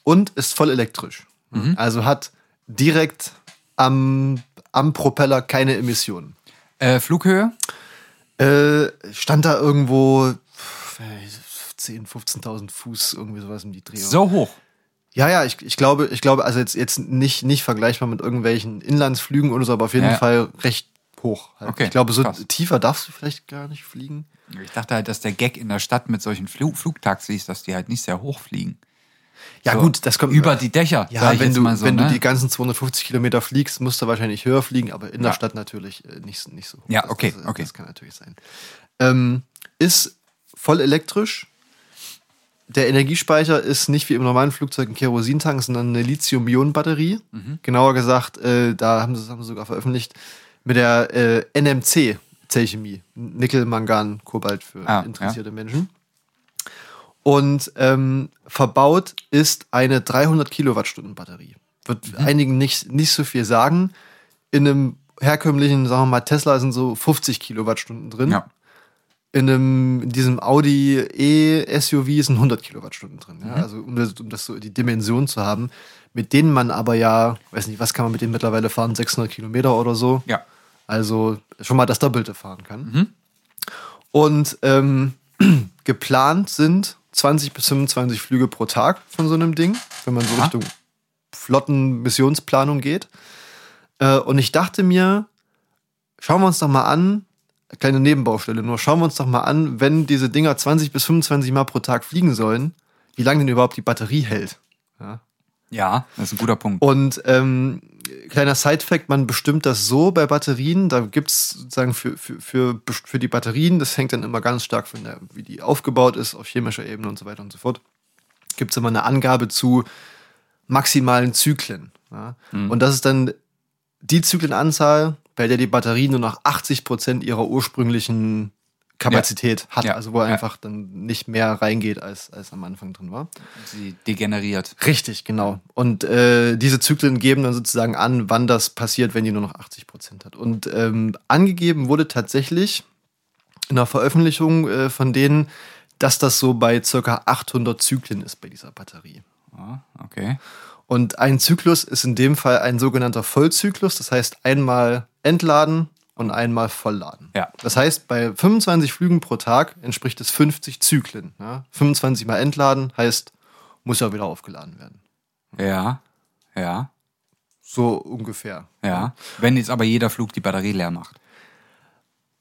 und ist voll elektrisch. Mhm. Also hat direkt am, am Propeller keine Emissionen. Äh, Flughöhe? Äh, stand da irgendwo pf, 10, 15.000 Fuß, irgendwie sowas in die Drehung. So hoch. Ja, ja, ich, ich glaube, ich glaube, also jetzt, jetzt nicht, nicht vergleichbar mit irgendwelchen Inlandsflügen oder so, aber auf jeden Ja. Fall recht hoch. Halt. Okay, ich glaube, so krass. tiefer darfst du vielleicht gar nicht fliegen. Ich dachte halt, dass der Gag in der Stadt mit solchen Flu Flugtaxis, dass die halt nicht sehr hoch fliegen. Ja, So, gut, das kommt Über die Dächer. Ja, wenn, du, mal so, wenn ne? du die ganzen 250 Kilometer fliegst, musst du wahrscheinlich höher fliegen, aber in der Ja. Stadt natürlich äh, nicht, nicht so hoch. Ja, Das- okay, das, okay. Das kann natürlich sein. Ähm, ist voll elektrisch. der Energiespeicher ist nicht wie im normalen Flugzeug ein Kerosintank, sondern eine Lithium-Ionen-Batterie. Genauer gesagt, äh, da haben sie, das haben sie sogar veröffentlicht, mit der äh, NMC-Zellchemie. Nickel, Mangan, Kobalt für Ah, interessierte Menschen. Und ähm, verbaut ist eine 300 Kilowattstunden Batterie. Wird einigen nicht, nicht so viel sagen. In einem herkömmlichen, sagen wir mal, Tesla sind so 50 Kilowattstunden drin. Ja. In, einem, in diesem Audi E-SUV sind 100 Kilowattstunden drin. Ja? Also um das, um das so die Dimension zu haben, mit denen man aber ja, weiß nicht, was kann man mit denen mittlerweile fahren, 600 Kilometer oder so. Ja. Also schon mal das Doppelte fahren kann. Und ähm, geplant sind 20 bis 25 Flüge pro Tag von so einem Ding, wenn man so Aha. Richtung Flottenmissionsplanung geht. Äh, und ich dachte mir, schauen wir uns doch mal an, kleine Nebenbaustelle nur, schauen wir uns doch mal an, wenn diese Dinger 20 bis 25 Mal pro Tag fliegen sollen, wie lange denn überhaupt die Batterie hält. Ja. Ja, das ist ein guter Punkt. Und ähm, kleiner Side-Fact, man bestimmt das so bei Batterien, da gibt's sozusagen für, für, für, für die Batterien, das hängt dann immer ganz stark von der, wie die aufgebaut ist, auf chemischer Ebene und so weiter und so fort, gibt's immer eine Angabe zu maximalen Zyklen. Ja? Und das ist dann die Zyklenanzahl, bei der die Batterie nur noch 80 Prozent ihrer ursprünglichen Kapazität hat, Ja. also wo Ja. einfach dann nicht mehr reingeht, als, als am Anfang drin war. Sie degeneriert. Richtig, genau. Und äh, diese Zyklen geben dann sozusagen an, wann das passiert, wenn die nur noch 80 Prozent hat. Und ähm, angegeben wurde tatsächlich in einer Veröffentlichung äh, von denen, dass das so bei circa 800 Zyklen ist bei dieser Batterie. Ah, okay. Und ein Zyklus ist in dem Fall ein sogenannter Vollzyklus, das heißt einmal entladen und einmal vollladen. Ja. Das heißt, bei 25 Flügen pro Tag entspricht es 50 Zyklen. Ja? 25 mal entladen heißt, muss ja wieder aufgeladen werden. Ja, ja, So ungefähr. ja. Wenn jetzt aber jeder Flug die Batterie leer macht.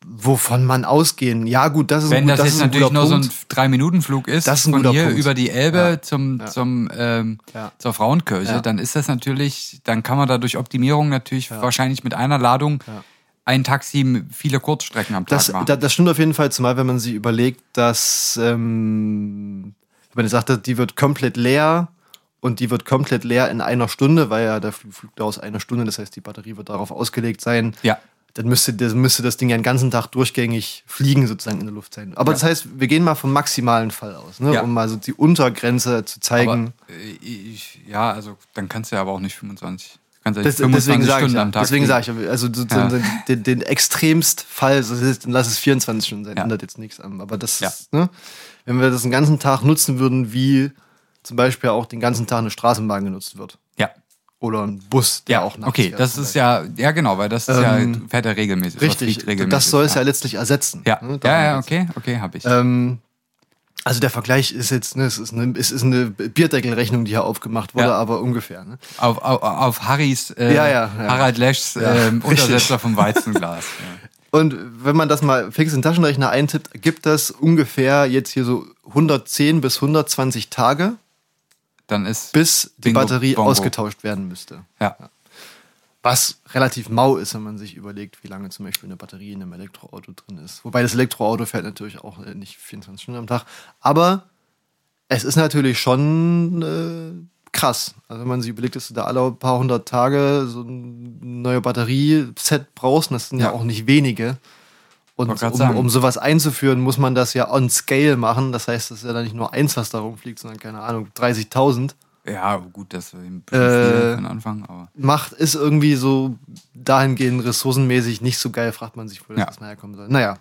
Wovon man ausgehen? Ja, gut, das ist Wenn ein, gut, das, das jetzt natürlich nur so Punkt. ein Drei-Minuten-Flug ist, Das ist ein von hier Punkt. über die Elbe Ja, zum, ja. zum ähm, Ja. zur Frauenkirche, dann ist das natürlich, dann kann man da durch Optimierung natürlich wahrscheinlich mit einer Ladung. Ein Taxi viele Kurzstrecken am Tag Das, machen. da, das stimmt auf jeden Fall, zumal wenn man sich überlegt, dass ähm, wenn man sagt, die wird komplett leer und die wird komplett leer in einer Stunde, weil ja der Flug, Flug dauert eine Stunde, das heißt, die Batterie wird darauf ausgelegt sein. ja, Dann müsste, das, müsste das Ding ja den ganzen Tag durchgängig fliegen, sozusagen in der Luft sein. Aber Ja. das heißt, wir gehen mal vom maximalen Fall aus, ne? Ja. um mal so die Untergrenze zu zeigen. aber, äh, ich, ja, also dann kannst du ja aber auch nicht 25. Ja Das, nicht 25 deswegen sage ich, Stunden ja, am Tag deswegen sage ich, also sozusagen den, den extremst Fall, dann lass es 24 Stunden sein, Ja. ändert jetzt nichts an. Aber das, Ja. ist, ne, wenn wir das den ganzen Tag nutzen würden, wie zum Beispiel auch den ganzen Tag eine Straßenbahn genutzt wird. Ja. Oder ein Bus, der Ja, auch nachts okay, das ist ja, ja genau, weil das ist ja, Ähm, fährt er regelmäßig. Richtig, regelmäßig, das soll es ja letztlich ersetzen. Ja, ne? ja, ja, okay, okay, habe ich. Ähm, also der Vergleich ist jetzt, ne, es ist eine, es ist eine Bierdeckelrechnung, die hier aufgemacht wurde, Ja. aber ungefähr. Ne? auf, auf, auf Harrys, äh, Ja, ja. Harald Leschs richtig. Untersetzer vom Weizenglas. Und wenn man das mal fix in den Taschenrechner eintippt, gibt das ungefähr jetzt hier so 110 bis 120 Tage, Dann ist, bis die Bingo, Batterie Bongo. ausgetauscht werden müsste. ja, Was relativ mau ist, wenn man sich überlegt, wie lange zum Beispiel eine Batterie in einem Elektroauto drin ist. Wobei das Elektroauto fährt natürlich auch äh, nicht 24 Stunden am Tag. Aber es ist natürlich schon äh, krass. Also wenn man sich überlegt, dass du da alle paar hundert Tage so ein neue Batterieset brauchst, und das sind ja, Ja. auch nicht wenige. Und um, um sowas einzuführen, muss man das ja on scale machen. Das heißt, das ist ja dann nicht nur eins, was da rumfliegt, sondern keine Ahnung, 30.000. ja, gut, das ist ein bisschen Äh, viel für den Anfang, aber macht, ist irgendwie so dahingehend ressourcenmäßig nicht so geil, fragt man sich, wo das Ja. erstmal herkommen soll. Naja.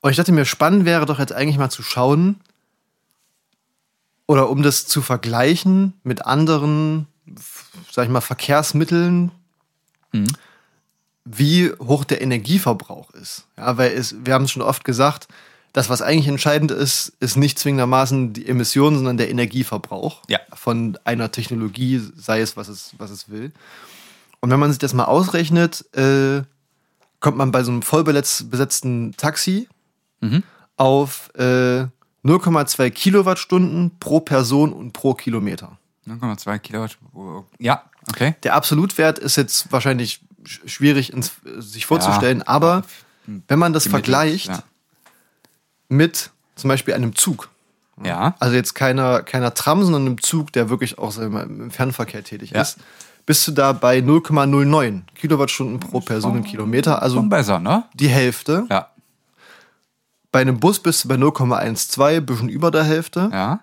Und ich dachte mir, spannend wäre doch jetzt eigentlich mal zu schauen, oder um das zu vergleichen mit anderen, sag ich mal, Verkehrsmitteln, Mhm. wie hoch der Energieverbrauch ist. Ja, weil es, wir haben es schon oft gesagt, das, was eigentlich entscheidend ist, ist nicht zwingendermaßen die Emissionen, sondern der Energieverbrauch Ja. von einer Technologie, sei es, was es, was es will. Und wenn man sich das mal ausrechnet, äh, kommt man bei so einem voll beletz- besetzten Taxi Mhm. auf äh, 0,2 Kilowattstunden pro Person und pro Kilometer. 0,2 Kilowatt. oh, Ja, okay. Der Absolutwert ist jetzt wahrscheinlich sch- schwierig ins, sich vorzustellen, aber wenn man das Gemittelt, vergleicht ja. Mit zum Beispiel einem Zug, Ja. also jetzt keiner, keiner Tram, sondern einem Zug, der wirklich auch im Fernverkehr tätig Ja. ist, bist du da bei 0,09 Kilowattstunden pro Personenkilometer, also besser, ne? die Hälfte. Ja. Bei einem Bus bist du bei 0,12, bisschen über der Hälfte. Ja.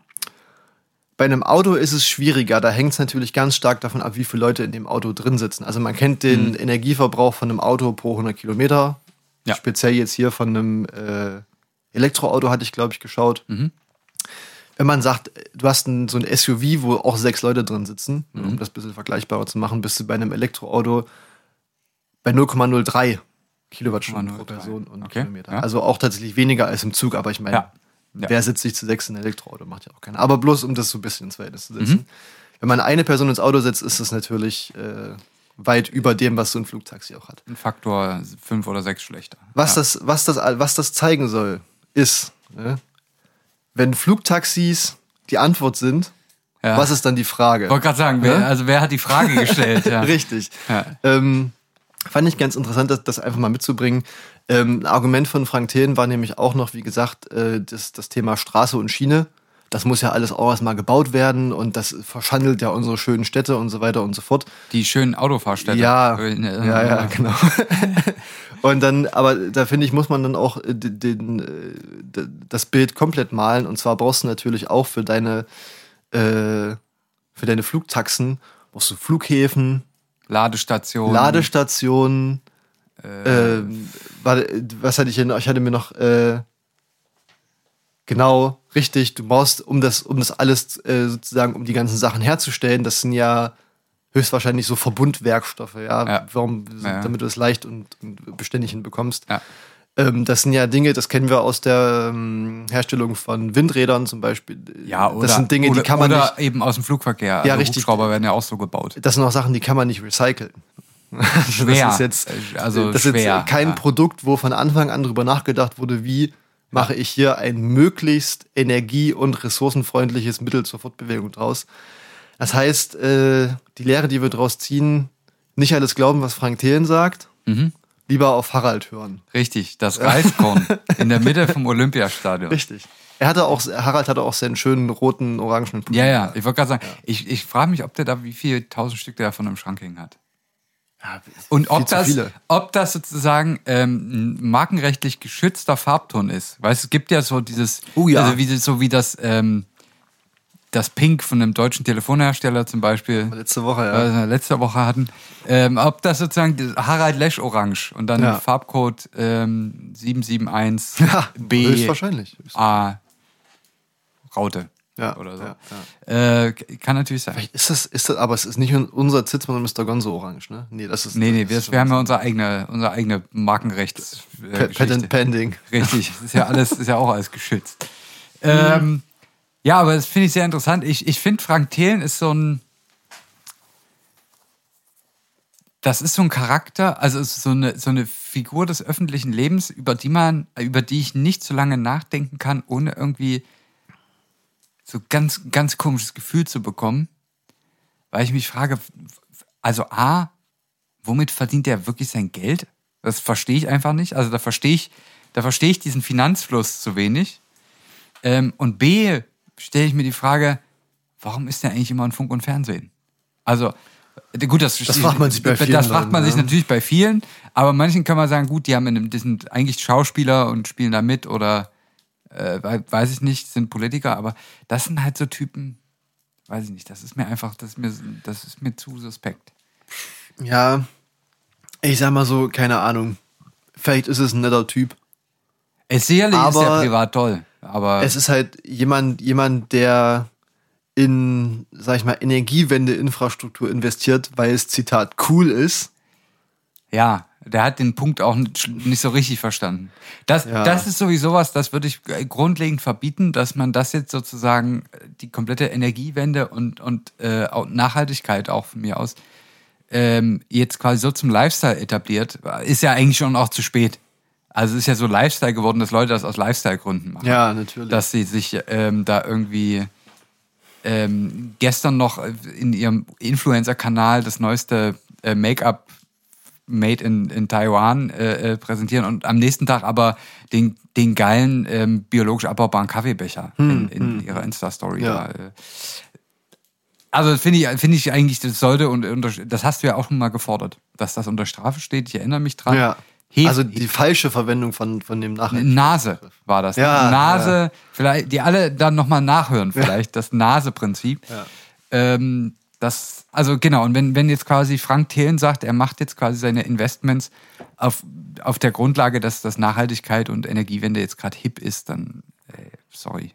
Bei einem Auto ist es schwieriger. Da hängt es natürlich ganz stark davon ab, wie viele Leute in dem Auto drin sitzen. Also man kennt den Energieverbrauch von einem Auto pro 100 Kilometer. Ja. Speziell jetzt hier von einem äh, Elektroauto hatte ich, glaube ich, geschaut. Wenn man sagt, du hast ein, so ein SUV, wo auch sechs Leute drin sitzen, um das ein bisschen vergleichbarer zu machen, bist du bei einem Elektroauto bei 0,03 Kilowattstunden pro 0,03. Person und Okay, Kilometer. ja. Also auch tatsächlich weniger als im Zug, aber ich meine, Ja. Ja. wer sitzt sich zu sechs in ein Elektroauto? Macht ja auch keiner. Aber bloß, um das so ein bisschen ins Verhältnis zu setzen. Mhm. Wenn man eine Person ins Auto setzt, ist das natürlich äh, weit über dem, was so ein Flugtaxi auch hat. Ein Faktor fünf oder sechs schlechter. Was, das, was, das, was das zeigen soll, ist, ne, wenn Flugtaxis die Antwort sind, Ja. was ist dann die Frage? Ich wollte gerade sagen, wer, also wer hat die Frage gestellt? Ja. Richtig. Ja. Ähm, fand ich ganz interessant, das, das einfach mal mitzubringen. Ähm, ein Argument von Frank Thelen war nämlich auch noch, wie gesagt, äh, das, das Thema Straße und Schiene. Das muss ja alles auch erstmal gebaut werden und das verschandelt ja unsere schönen Städte und so weiter und so fort. Die schönen Autofahrstätte. Ja, Äh, ja, ja, genau. und dann, aber da finde ich, muss man dann auch äh, den, den, äh, d- das Bild komplett malen. Und zwar brauchst du natürlich auch für deine, äh, für deine Flugtaxen, brauchst du Flughäfen, Ladestation. Ladestationen, ähm, warte, was hatte ich denn? Ich hatte mir noch, äh, genau, richtig, du brauchst, um das, um das alles äh, sozusagen, um die ganzen Sachen herzustellen, das sind ja höchstwahrscheinlich so Verbundwerkstoffe, ja, Ja. warum, Ja, ja. damit du es leicht und, und beständig hinbekommst. Ja. Ähm, das sind ja Dinge, das kennen wir aus der ähm, Herstellung von Windrädern zum Beispiel. Ja, oder, das sind Dinge, oder, die kann man oder nicht, eben aus dem Flugverkehr. Ja, also richtig. Hubschrauber werden ja auch so gebaut. das sind auch Sachen, die kann man nicht recyceln. Schwer. Das ist jetzt, Also das schwer, ist kein ja. Produkt, wo von Anfang an drüber nachgedacht wurde, wie mache ich hier ein möglichst energie- und ressourcenfreundliches Mittel zur Fortbewegung draus. Das heißt, äh, die Lehre, die wir draus ziehen, nicht alles glauben, was Frank Thelen sagt, Mhm. lieber auf Harald hören. Richtig, das Reiskorn in der Mitte vom Olympiastadion. Richtig. Er hatte auch, Harald hatte auch seinen schönen roten, orangenen Pulli. Ja, ja, ich wollte gerade sagen, ich, ich frage mich, ob der da, wie viel tausend Stück der von einem Schrank hängen hat. Ja, Und ob das, viele. ob das sozusagen ähm, ein markenrechtlich geschützter Farbton ist. Weißt es gibt ja so dieses, Oh ja. also wie, so wie das, ähm, das Pink von einem deutschen Telefonhersteller zum Beispiel, Letzte Woche, ja. wir letzte Woche hatten, ähm, ob das sozusagen das Harald Lesch Orange und dann Ja. Farbcode ähm, 771 Ja, B höchstwahrscheinlich. A Raute Ja, oder so. ja, Äh, kann natürlich sein. Vielleicht ist das, ist das, aber es ist nicht unser Zitzmann und Mr. Gonzo orange, ne? Nee, das ist. Nee, nee, das wir, haben ja unser eigene, unser eigene Markenrechts. Äh, Geschichte. Patent pending. Richtig, ist ja alles, ist ja auch alles geschützt. Ähm, ja, aber das finde ich sehr interessant. Ich, ich finde, Frank Thelen ist so ein. Das ist so ein Charakter, also so eine, so eine Figur des öffentlichen Lebens, über die man, über die ich nicht so lange nachdenken kann, ohne irgendwie so ganz, ganz komisches Gefühl zu bekommen. Weil ich mich frage, also A, womit verdient er wirklich sein Geld? Das verstehe ich einfach nicht. Also da verstehe ich, da verstehe ich diesen Finanzfluss zu wenig. Ähm, und B, stelle ich mir die Frage, warum ist der eigentlich immer in Funk und Fernsehen? Also, äh, gut, das, Das fragt man sich bei vielen Das fragt man sich ja. natürlich bei vielen, aber manchen kann man sagen, gut, die haben in einem, die sind eigentlich Schauspieler und spielen da mit oder äh, wei- weiß ich nicht, sind Politiker, aber das sind halt so Typen, weiß ich nicht, das ist mir einfach, das ist mir, das ist mir zu suspekt. Ja, ich sag mal so, keine Ahnung. Vielleicht ist es ein netter Typ. Es sicherlich ist Aber er privat toll, aber Es ist halt jemand, jemand, der in, sag ich mal, Energiewende-Infrastruktur investiert, weil es, Zitat, cool ist. ja, der hat den Punkt auch nicht so richtig verstanden. Das, Ja. das ist sowieso was, das würde ich äh, grundlegend verbieten, dass man das jetzt sozusagen äh, die komplette Energiewende und, und äh, Nachhaltigkeit auch von mir aus ähm, jetzt quasi so zum Lifestyle etabliert, ist ja eigentlich schon auch zu spät. Also es ist ja so Lifestyle geworden, dass Leute das aus Lifestyle-Gründen machen. Ja, natürlich. dass sie sich ähm, da irgendwie ähm, gestern noch in ihrem Influencer-Kanal das neueste äh, Make-up Made in, in Taiwan äh, äh, präsentieren und am nächsten Tag aber den, den geilen ähm, biologisch abbaubaren Kaffeebecher in, in ihrer Insta-Story. Ja. äh. Also finde ich, finde ich eigentlich, das sollte und das hast du ja auch schon mal gefordert, dass das unter Strafe steht. Ich erinnere mich dran. Ja. Hef- also die falsche Verwendung von, von dem Nachhaltigkeits Nase war das. Ja, Nase, vielleicht, die alle dann nochmal nachhören, vielleicht, das Nase-Prinzip. Ähm, das, also genau, und wenn, wenn jetzt quasi Frank Thelen sagt, er macht jetzt quasi seine Investments auf, auf der Grundlage, dass das Nachhaltigkeit und Energiewende jetzt gerade hip ist, dann, ey, sorry.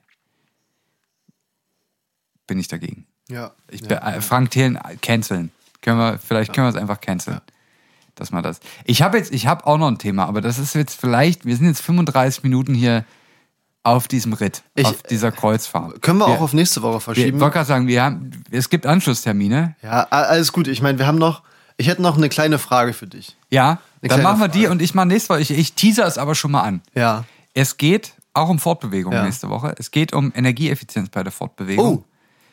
Bin ich dagegen. Ja. Ich ja. äh, Frank Thelen äh, canceln. Können wir, vielleicht können wir es einfach canceln. Dass man das. Ich habe jetzt, ich habe auch noch ein Thema, aber das ist jetzt vielleicht, wir sind jetzt 35 Minuten hier auf diesem Ritt, Ich- auf dieser Kreuzfahrt. Können wir auch Wir- auf nächste Woche Ich verschieben? wollte gerade sagen, wir haben, es gibt Anschlusstermine. Ja, alles gut. Ich meine, wir haben noch, ich hätte noch eine kleine Frage für dich. Ja, Eine dann machen wir die Frage. und ich mache nächste Woche. Ich, ich teaser es aber schon mal an. Ja. Es geht auch um Fortbewegung Ja. nächste Woche. Es geht um Energieeffizienz bei der Fortbewegung. Oh.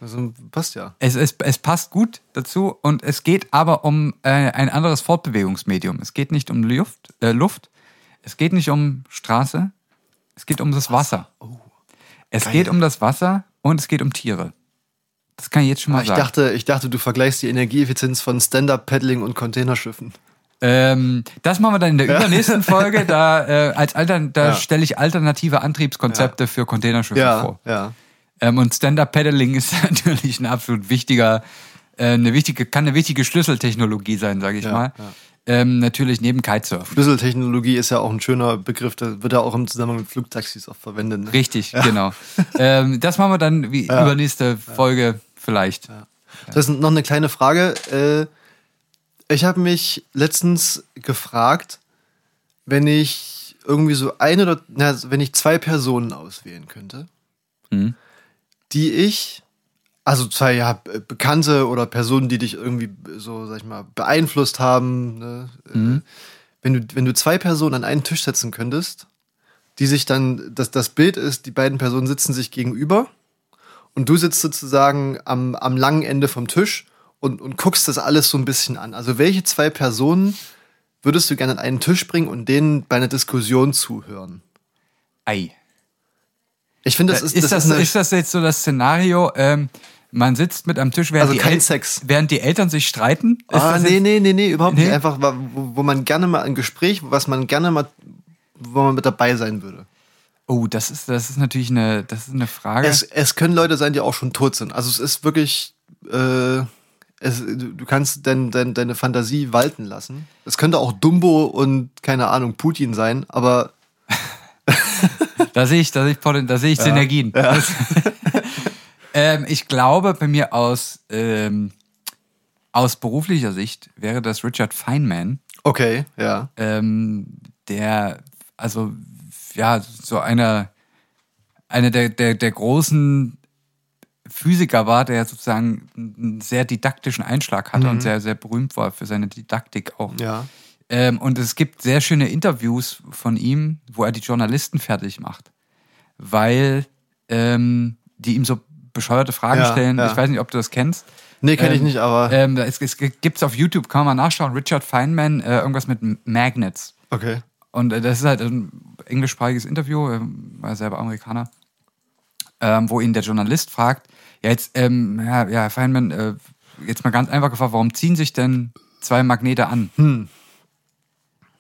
Also, passt ja. Es, es, es passt gut dazu und es geht aber um äh, ein anderes Fortbewegungsmedium. Es geht nicht um Luft, äh, Luft, es geht nicht um Straße, es geht um das Wasser. Es Geil. geht um das Wasser und es geht um Tiere. Das kann ich jetzt schon mal Ich sagen. dachte, ich dachte, du vergleichst die Energieeffizienz von Stand-Up-Paddling und Containerschiffen. Ähm, das machen wir dann in der übernächsten Folge. Da, äh, als Altern, da Ja. stelle ich alternative Antriebskonzepte für Containerschiffe Ja, vor. ja. Ähm, und Stand-Up-Paddling ist natürlich ein absolut wichtiger, äh, eine wichtige, kann eine wichtige Schlüsseltechnologie sein, sage ich Ja, mal. ja. Ähm, natürlich neben Kitesurfen. Schlüsseltechnologie ist ja auch ein schöner Begriff, da wird ja auch im Zusammenhang mit Flugtaxis oft verwendet. Ne? Richtig, genau. ähm, das machen wir dann wie Ja. übernächste Folge vielleicht. Das ist noch eine kleine Frage. Äh, Ich habe mich letztens gefragt, wenn ich irgendwie so eine oder na, wenn ich zwei Personen auswählen könnte, Mhm. Die ich, also zwei ja, be- Bekannte oder Personen, die dich irgendwie so, sag ich mal, beeinflusst haben, ne? äh, wenn du, wenn du zwei Personen an einen Tisch setzen könntest, die sich dann, das, das Bild ist, die beiden Personen sitzen sich gegenüber und du sitzt sozusagen am, am langen Ende vom Tisch und, und guckst das alles so ein bisschen an. Also welche zwei Personen würdest du gerne an einen Tisch bringen und denen bei einer Diskussion zuhören? Ei. Ich finde, das ist, ist, das, eine- ist das jetzt so das Szenario, ähm, man sitzt mit am Tisch, während, Also die, kein Sex. während die Eltern sich streiten? Ist Ah, das nee, nee, nee, nee, überhaupt Nee? nicht. Einfach, wo, wo man gerne mal ein Gespräch, was man gerne mal, wo man mit dabei sein würde. Oh, das ist, das ist natürlich eine, das ist eine Frage. Es, es können Leute sein, die auch schon tot sind. Also es ist wirklich, äh, es, du, du kannst dein, dein, deine Fantasie walten lassen. Es könnte auch Dumbo und, keine Ahnung, Putin sein, aber Da sehe ich, da sehe ich, da sehe ich Synergien. Das- ähm, ich glaube, bei mir aus, ähm, aus beruflicher Sicht wäre das Richard Feynman, okay, ja. ähm, der, also, ja, so einer, einer der, der, der großen Physiker war, der sozusagen einen sehr didaktischen Einschlag hatte und sehr, sehr berühmt war für seine Didaktik auch. Ja. Ähm, und es gibt sehr schöne Interviews von ihm, wo er die Journalisten fertig macht, weil ähm, die ihm so bescheuerte Fragen Ja, stellen. ja. Ich weiß nicht, ob du das kennst. Nee, kenne ich Ähm, nicht, aber. Ähm, es, es gibt's auf YouTube, kann man mal nachschauen. Richard Feynman, äh, irgendwas mit Magnets. okay. Und äh, das ist halt ein englischsprachiges Interview, ähm, war selber Amerikaner, ähm, wo ihn der Journalist fragt, ja jetzt, ähm, ja, ja, Herr Feynman, äh, jetzt mal ganz einfach gefragt, warum ziehen sich denn zwei Magnete an?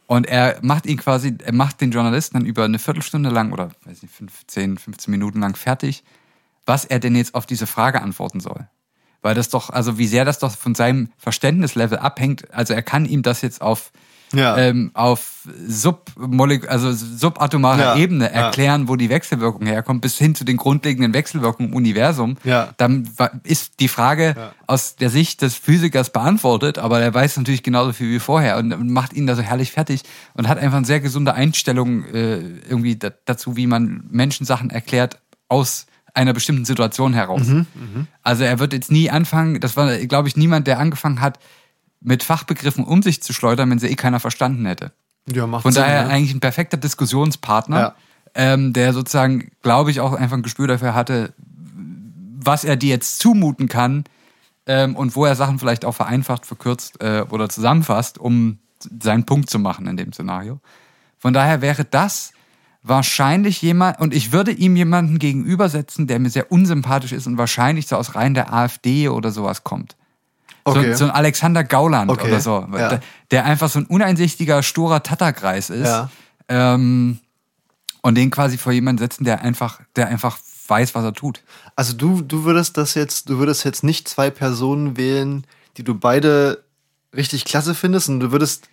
Und er macht ihn quasi, er macht den Journalisten dann über eine Viertelstunde lang oder weiß nicht, 15, 15 Minuten lang fertig, was er denn jetzt auf diese Frage antworten soll. Weil das doch, also wie sehr das doch von seinem Verständnislevel abhängt. Also er kann ihm das jetzt auf, Ja. ähm, auf Submolek also subatomarer Ja, Ebene ja. erklären, wo die Wechselwirkung herkommt, bis hin zu den grundlegenden Wechselwirkungen im Universum. Ja. Dann ist die Frage Ja. aus der Sicht des Physikers beantwortet, aber er weiß natürlich genauso viel wie vorher und macht ihn da so herrlich fertig und hat einfach eine sehr gesunde Einstellung äh, irgendwie da, dazu, wie man Menschen Sachen erklärt aus einer bestimmten Situation heraus. Mhm, Also er wird jetzt nie anfangen, das war, glaube ich, niemand, der angefangen hat, mit Fachbegriffen um sich zu schleudern, wenn sie eh keiner verstanden hätte. ja, macht Von Sinn, daher ne? eigentlich ein perfekter Diskussionspartner, Ja. ähm, der sozusagen, glaube ich, auch einfach ein Gespür dafür hatte, was er dir jetzt zumuten kann ähm, und wo er Sachen vielleicht auch vereinfacht, verkürzt äh, oder zusammenfasst, um seinen Punkt zu machen in dem Szenario. Von daher wäre das wahrscheinlich jemand, und ich würde ihm jemanden gegenübersetzen, der mir sehr unsympathisch ist und wahrscheinlich so aus Reihen der AfD oder sowas kommt. Okay. So, so ein Alexander Gauland Okay, oder so, ja. der, einfach so ein uneinsichtiger, sturer Tatterkreis ist. Ja. Ähm, und den quasi vor jemanden setzen, der einfach, der einfach weiß, was er tut. Also du, du würdest das jetzt, du würdest jetzt nicht zwei Personen wählen, die du beide richtig klasse findest und du würdest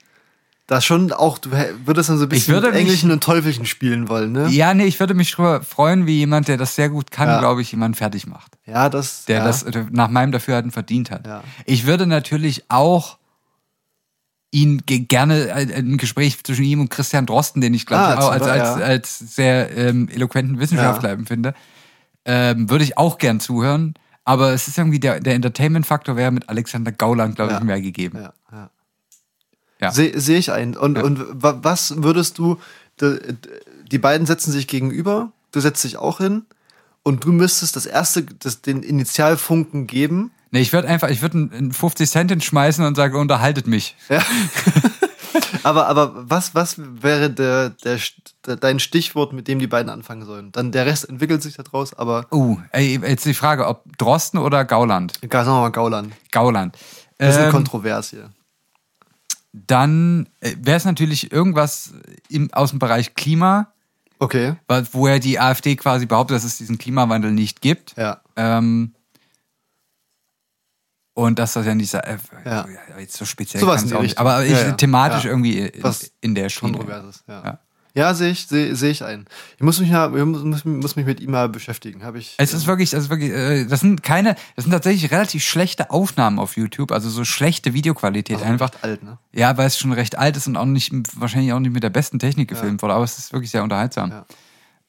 da schon auch, du würdest dann so ein bisschen würde mit mich- Englischen und Teufelchen spielen wollen, ne? Ja, nee, ich würde mich drüber freuen, wie jemand, der das sehr gut kann, Ja. glaube ich, jemanden fertig macht. Ja, das. Der ja. das nach meinem Dafürhalten verdient hat. Ja. Ich würde natürlich auch ihn ge- gerne äh, ein Gespräch zwischen ihm und Christian Drosten, den ich glaube Ah, ich auch als, als, ja. als sehr ähm, eloquenten Wissenschaftler empfinde, ähm, würde ich auch gern zuhören. Aber es ist irgendwie der, der Entertainment-Faktor wäre mit Alexander Gauland, glaube ich, mehr gegeben. Ja, ja. Ja. Sehe seh ich ein. Und, und wa- was würdest du, die beiden setzen sich gegenüber, du setzt dich auch hin und du müsstest das erste, das, den Initialfunken geben. Nee, ich würde einfach, ich würde einen 50 Cent hinschmeißen und sagen, unterhaltet mich. Aber, aber was, was wäre der, der, dein Stichwort, mit dem die beiden anfangen sollen? Dann der Rest entwickelt sich daraus, aber Uh, ey, jetzt die Frage, ob Drosten oder Gauland? sagen wir mal Gauland. Gauland. Das ist eine Ähm, Kontrovers hier. Dann wäre es natürlich irgendwas im, aus dem Bereich Klima, Okay, wo ja die AfD quasi behauptet, dass es diesen Klimawandel nicht gibt. ja. Ähm, und dass das ja nicht so, äh, Ja. jetzt so speziell Sowas kann es auch nicht. Aber ich, Ja, ja. thematisch irgendwie in, Was in der Schiene. Kontroverses, ja. Ja. Ja, sehe ich, sehe seh ich ein. Ich muss mich, ja, muss, muss, mich mit ihm mal beschäftigen. Habe ich. Es ist wirklich, also wirklich, äh, das sind keine, das sind tatsächlich relativ schlechte Aufnahmen auf YouTube, also so schlechte Videoqualität also einfach. recht alt, ne? Ja, weil es schon recht alt ist und auch nicht, wahrscheinlich auch nicht mit der besten Technik gefilmt wurde, aber es ist wirklich sehr unterhaltsam. Ja.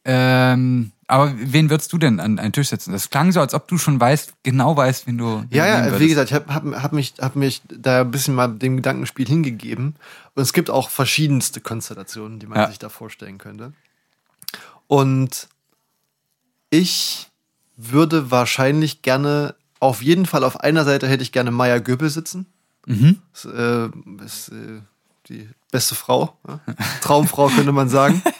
Ähm, aber wen würdest du denn an einen Tisch setzen? Das klang so, als ob du schon weißt, genau weißt, wen du. Ja, ja, wie gesagt, ich habe hab, hab mich, hab mich da ein bisschen mal dem Gedankenspiel hingegeben. Und es gibt auch verschiedenste Konstellationen, die man Ja. sich da vorstellen könnte. Und ich würde wahrscheinlich gerne, auf jeden Fall auf einer Seite hätte ich gerne Maya Göbel sitzen. Mhm. Das, äh, ist äh, die beste Frau. Ja? Traumfrau könnte man sagen.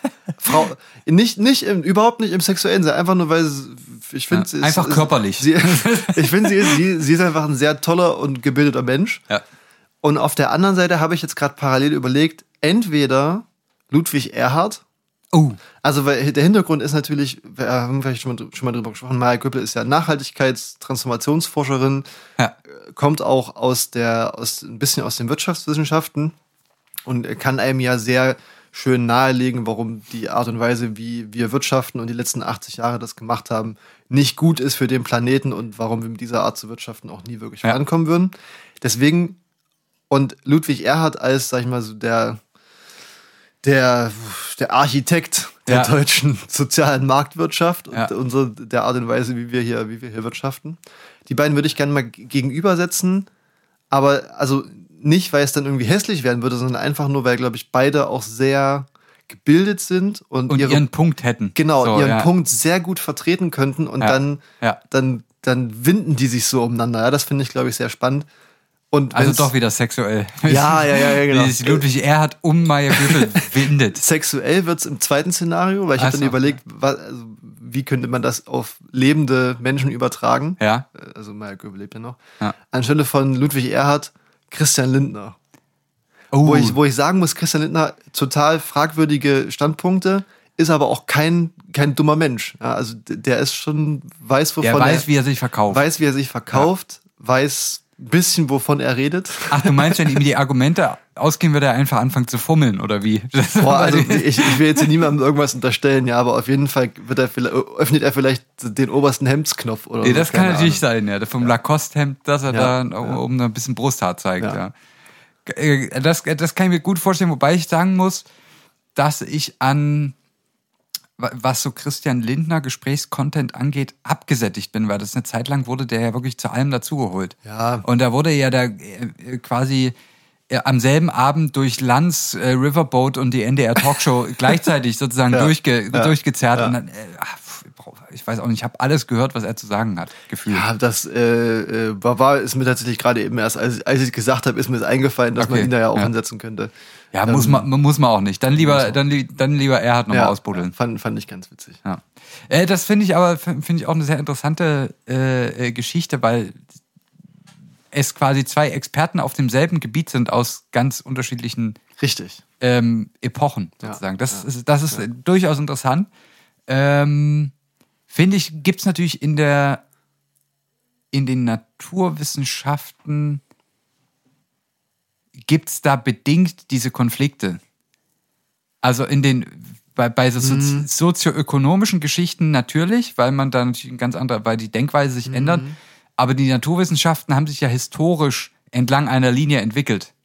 Frau, nicht, nicht im, überhaupt nicht im sexuellen Sinne, einfach nur, weil sie, ich finde, Ja, sie ist- einfach körperlich. Sie, ich finde, sie ist, sie, sie ist einfach ein sehr toller und gebildeter Mensch. Ja. Und auf der anderen Seite habe ich jetzt gerade parallel überlegt, entweder Ludwig Erhard, Oh, also weil der Hintergrund ist natürlich, wir haben vielleicht schon mal, schon mal drüber gesprochen, Maya Göppel ist ja Nachhaltigkeitstransformationsforscherin, ja. kommt auch aus der, aus, ein bisschen aus den Wirtschaftswissenschaften und kann einem ja sehr schön nahelegen, warum die Art und Weise, wie wir wirtschaften und die letzten 80 Jahre das gemacht haben, nicht gut ist für den Planeten und warum wir mit dieser Art zu wirtschaften auch nie wirklich Ja. vorankommen würden. Deswegen, und Ludwig Erhard als, sag ich mal, so der, der, der Architekt der Ja. deutschen sozialen Marktwirtschaft Ja. und unsere, der Art und Weise, wie wir hier, wie wir hier wirtschaften. Die beiden würde ich gerne mal gegenübersetzen, aber also nicht, weil es dann irgendwie hässlich werden würde, sondern einfach nur, weil, glaube ich, beide auch sehr gebildet sind und, Und ihre, ihren Punkt hätten. genau, So, ihren ja. Punkt sehr gut vertreten könnten und Ja. dann, Ja. dann, dann winden die sich so umeinander. Ja, das finde ich, glaube ich, sehr spannend. Und Also doch wieder sexuell. Ja, ja, ja, ja, genau. Wie sich Ludwig Erhard um Maya Göbel windet. sexuell wird es im zweiten Szenario, weil ich habe dann so. überlegt, wa- also, wie könnte man das auf lebende Menschen übertragen. Ja. Äh, Also Maya Göbel lebt ja noch. Anstelle von Ludwig Erhard, Christian Lindner. Oh, Wo, ich, wo ich sagen muss, Christian Lindner, total fragwürdige Standpunkte, ist aber auch kein, kein dummer Mensch. Ja, also der ist schon, weiß, wovon der weiß, er, wie er sich verkauft. weiß, wie er sich verkauft, weiß ein bisschen, wovon er redet. Ach, du meinst, wenn ihm die Argumente ausgehen, würde er einfach anfangen zu fummeln, oder wie? Boah, also ich, ich will jetzt hier niemandem irgendwas unterstellen, ja, aber auf jeden Fall wird er öffnet er vielleicht den obersten Hemdsknopf oder Nee, so, das kann natürlich Ahnung. sein, ja. Vom Lacoste-Hemd, dass er Ja, da oben ein bisschen Brusthaar zeigt, Ja. ja. Äh, Das, das kann ich mir gut vorstellen, wobei ich sagen muss, dass ich an, was so Christian Lindner Gesprächscontent angeht, abgesättigt bin, weil das eine Zeit lang wurde der ja wirklich zu allem dazugeholt. Ja. Und da wurde ja da äh, quasi äh, am selben Abend durch Lanz, äh, Riverboat und die NDR Talkshow gleichzeitig sozusagen Ja. durchge Ja. durchgezerrt Ja. und dann, ach, ich weiß auch nicht, ich habe alles gehört, was er zu sagen hat, gefühlt. Ja, das äh, äh, war, war ist mir tatsächlich gerade eben erst, als, als ich gesagt habe, ist mir das eingefallen, dass man Okay, ihn da ja auch ja. ansetzen könnte. Ja, muss, man, muss man auch nicht. Dann lieber, dann, dann lieber Erhard nochmal Ja, ausbuddeln. fand, fand ich ganz witzig. Ja. Äh, das finde ich aber finde ich auch eine sehr interessante äh, äh, Geschichte, weil es quasi zwei Experten auf demselben Gebiet sind aus ganz unterschiedlichen Richtig. ähm, Epochen Ja, sozusagen. Das ist, das ist durchaus interessant. Ähm, Finde ich, gibt es natürlich in der in den Naturwissenschaften gibt es da bedingt diese Konflikte. Also in den bei, bei so sozi sozioökonomischen Geschichten natürlich, weil man da natürlich ein ganz andere, weil die Denkweise sich ändert. Aber die Naturwissenschaften haben sich ja historisch entlang einer Linie entwickelt.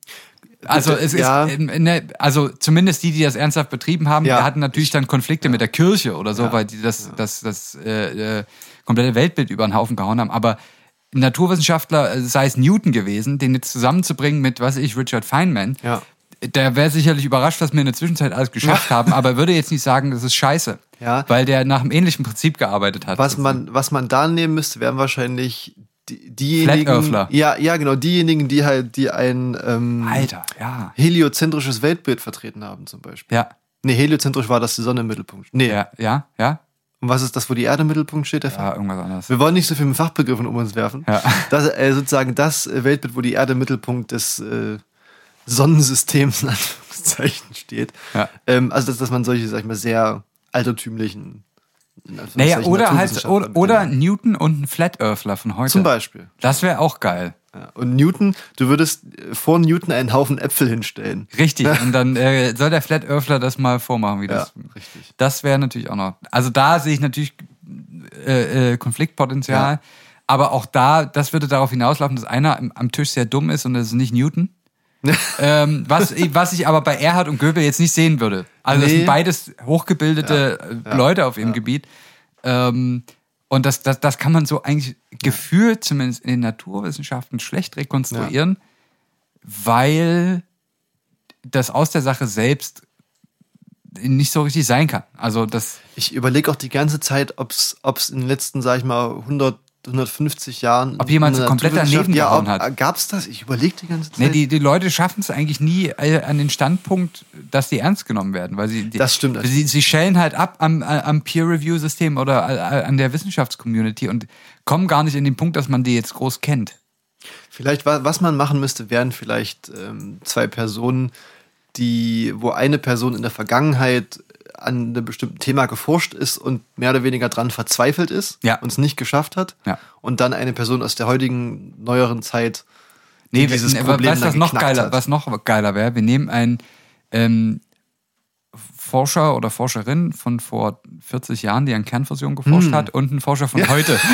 Also es Ja. ist, äh, ne, also zumindest die, die das ernsthaft betrieben haben, Ja. hatten natürlich dann Konflikte mit der Kirche oder so, weil die das, das, das äh, äh, komplette Weltbild über den Haufen gehauen haben. Aber Naturwissenschaftler, äh, sei es Newton gewesen, den jetzt zusammenzubringen mit, was ich, Richard Feynman, Ja. der wäre sicherlich überrascht, was wir in der Zwischenzeit alles geschafft haben, aber würde jetzt nicht sagen, das ist scheiße. Ja. Weil der nach einem ähnlichen Prinzip gearbeitet hat. Was man, was man da nehmen müsste, wären wahrscheinlich die, diejenigen. Ja, ja, genau, diejenigen, die halt, die ein ähm, Alter, ja. heliozentrisches Weltbild vertreten haben, zum Beispiel. Ja, Nee, heliozentrisch war, dass die Sonne im Mittelpunkt. Nee. ja, ja, ja. Und was ist das, wo die Erde im Mittelpunkt steht? Der Ja, irgendwas anderes. Wir wollen nicht so viel mit Fachbegriffen um uns werfen. Ja. Das, äh, sozusagen das äh, Weltbild, wo die Erde im Mittelpunkt des äh, Sonnensystems in Anführungszeichen steht. Ja. Ähm, also, dass, dass man solche, sag ich mal, sehr altertümlichen. Naja, oder halt, oder, oder. Newton und ein Flat Earthler von heute. Zum Beispiel. Das wäre auch geil. Ja. Und Newton, du würdest äh, vor Newton einen Haufen Äpfel hinstellen. Richtig. Und dann äh, soll der Flat Earthler das mal vormachen, wie das. Ja, richtig. Das wäre natürlich auch noch. Also da sehe ich natürlich äh, äh, Konfliktpotenzial. Ja. Aber auch da, das würde darauf hinauslaufen, dass einer am, am Tisch sehr dumm ist und das ist nicht Newton. ähm, was, was ich aber bei Erhard und Goebel jetzt nicht sehen würde. Also das Nee. sind beides hochgebildete äh, Leute auf ihrem Gebiet. Ähm, und das, das, das kann man so eigentlich gefühlt, zumindest in den Naturwissenschaften, schlecht rekonstruieren, weil das aus der Sache selbst nicht so richtig sein kann. Also das, Ich überlege auch die ganze Zeit, ob es in den letzten, sag ich mal, 100, 150 Jahren. Ob jemand so komplett daneben ja, gehauen hat. Gab's das? Ich überlege die ganze Zeit. ne, die, die Leute schaffen es eigentlich nie äh, an den Standpunkt, dass die ernst genommen werden, weil sie die, Das stimmt. Sie, sie schellen halt ab am, am Peer-Review-System oder äh, an der Wissenschaftscommunity und kommen gar nicht in den Punkt, dass man die jetzt groß kennt. Vielleicht, wa- was man machen müsste, wären vielleicht ähm, zwei Personen, die, wo eine Person in der Vergangenheit an einem bestimmten Thema geforscht ist und mehr oder weniger dran verzweifelt ist Ja. und es nicht geschafft hat. Ja. Und dann eine Person aus der heutigen, neueren Zeit, die Nee, dieses we- Problem weißt was noch geiler, hat. was noch geiler wäre? Wir nehmen einen ähm, Forscher oder Forscherin von vor 40 Jahren, die an Kernfusion geforscht Hm. hat, und einen Forscher von heute.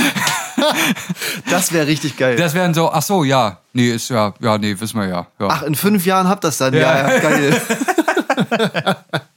Das wäre richtig geil. Das wären so, ach so, ja, nee, ist ja, ja, nee, wissen wir ja. ja. Ach, in fünf Jahren habt das dann. Ja, Ja. ja, geil.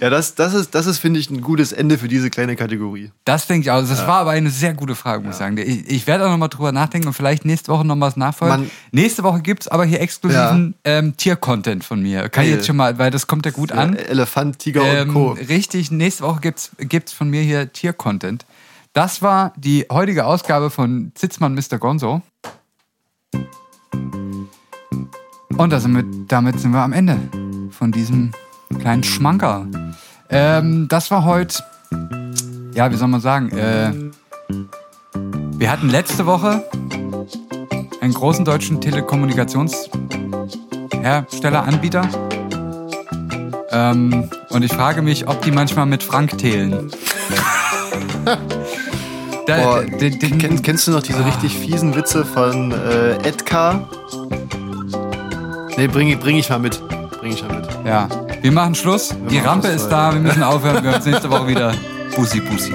ja, das, das ist, das ist finde ich, ein gutes Ende für diese kleine Kategorie. Das denke ich auch. Das war aber eine sehr gute Frage, muss ich sagen. Ich, ich werde auch nochmal drüber nachdenken und vielleicht nächste Woche noch was nachfolgen. Man- nächste Woche gibt's aber hier exklusiven ähm, Tier-Content von mir. Kann ich jetzt schon mal, weil das kommt ja gut an. Elefant, Tiger Ähm, und Co. richtig, nächste Woche gibt's gibt's von mir hier Tier-Content. Das war die heutige Ausgabe von Zitzmann Mr. Gonzo. Und sind wir, damit sind wir am Ende von diesem kleinen Schmankerl. Ähm, das war heute, ja, wie soll man sagen, äh, wir hatten letzte Woche einen großen deutschen Telekommunikationshersteller, Anbieter. Ähm, und ich frage mich, ob die manchmal mit Frank zählen. Da, Boah, den, den, Kenn, kennst du noch diese richtig fiesen Witze von äh, Edgar? Nee, bring, ich- bring ich mal mit. Bring ich mal mit. ja. Wir machen Schluss. die machen Rampe Schluss ist da. Wir müssen aufhören. Wir hören uns nächste Woche wieder. Bussi, Bussi.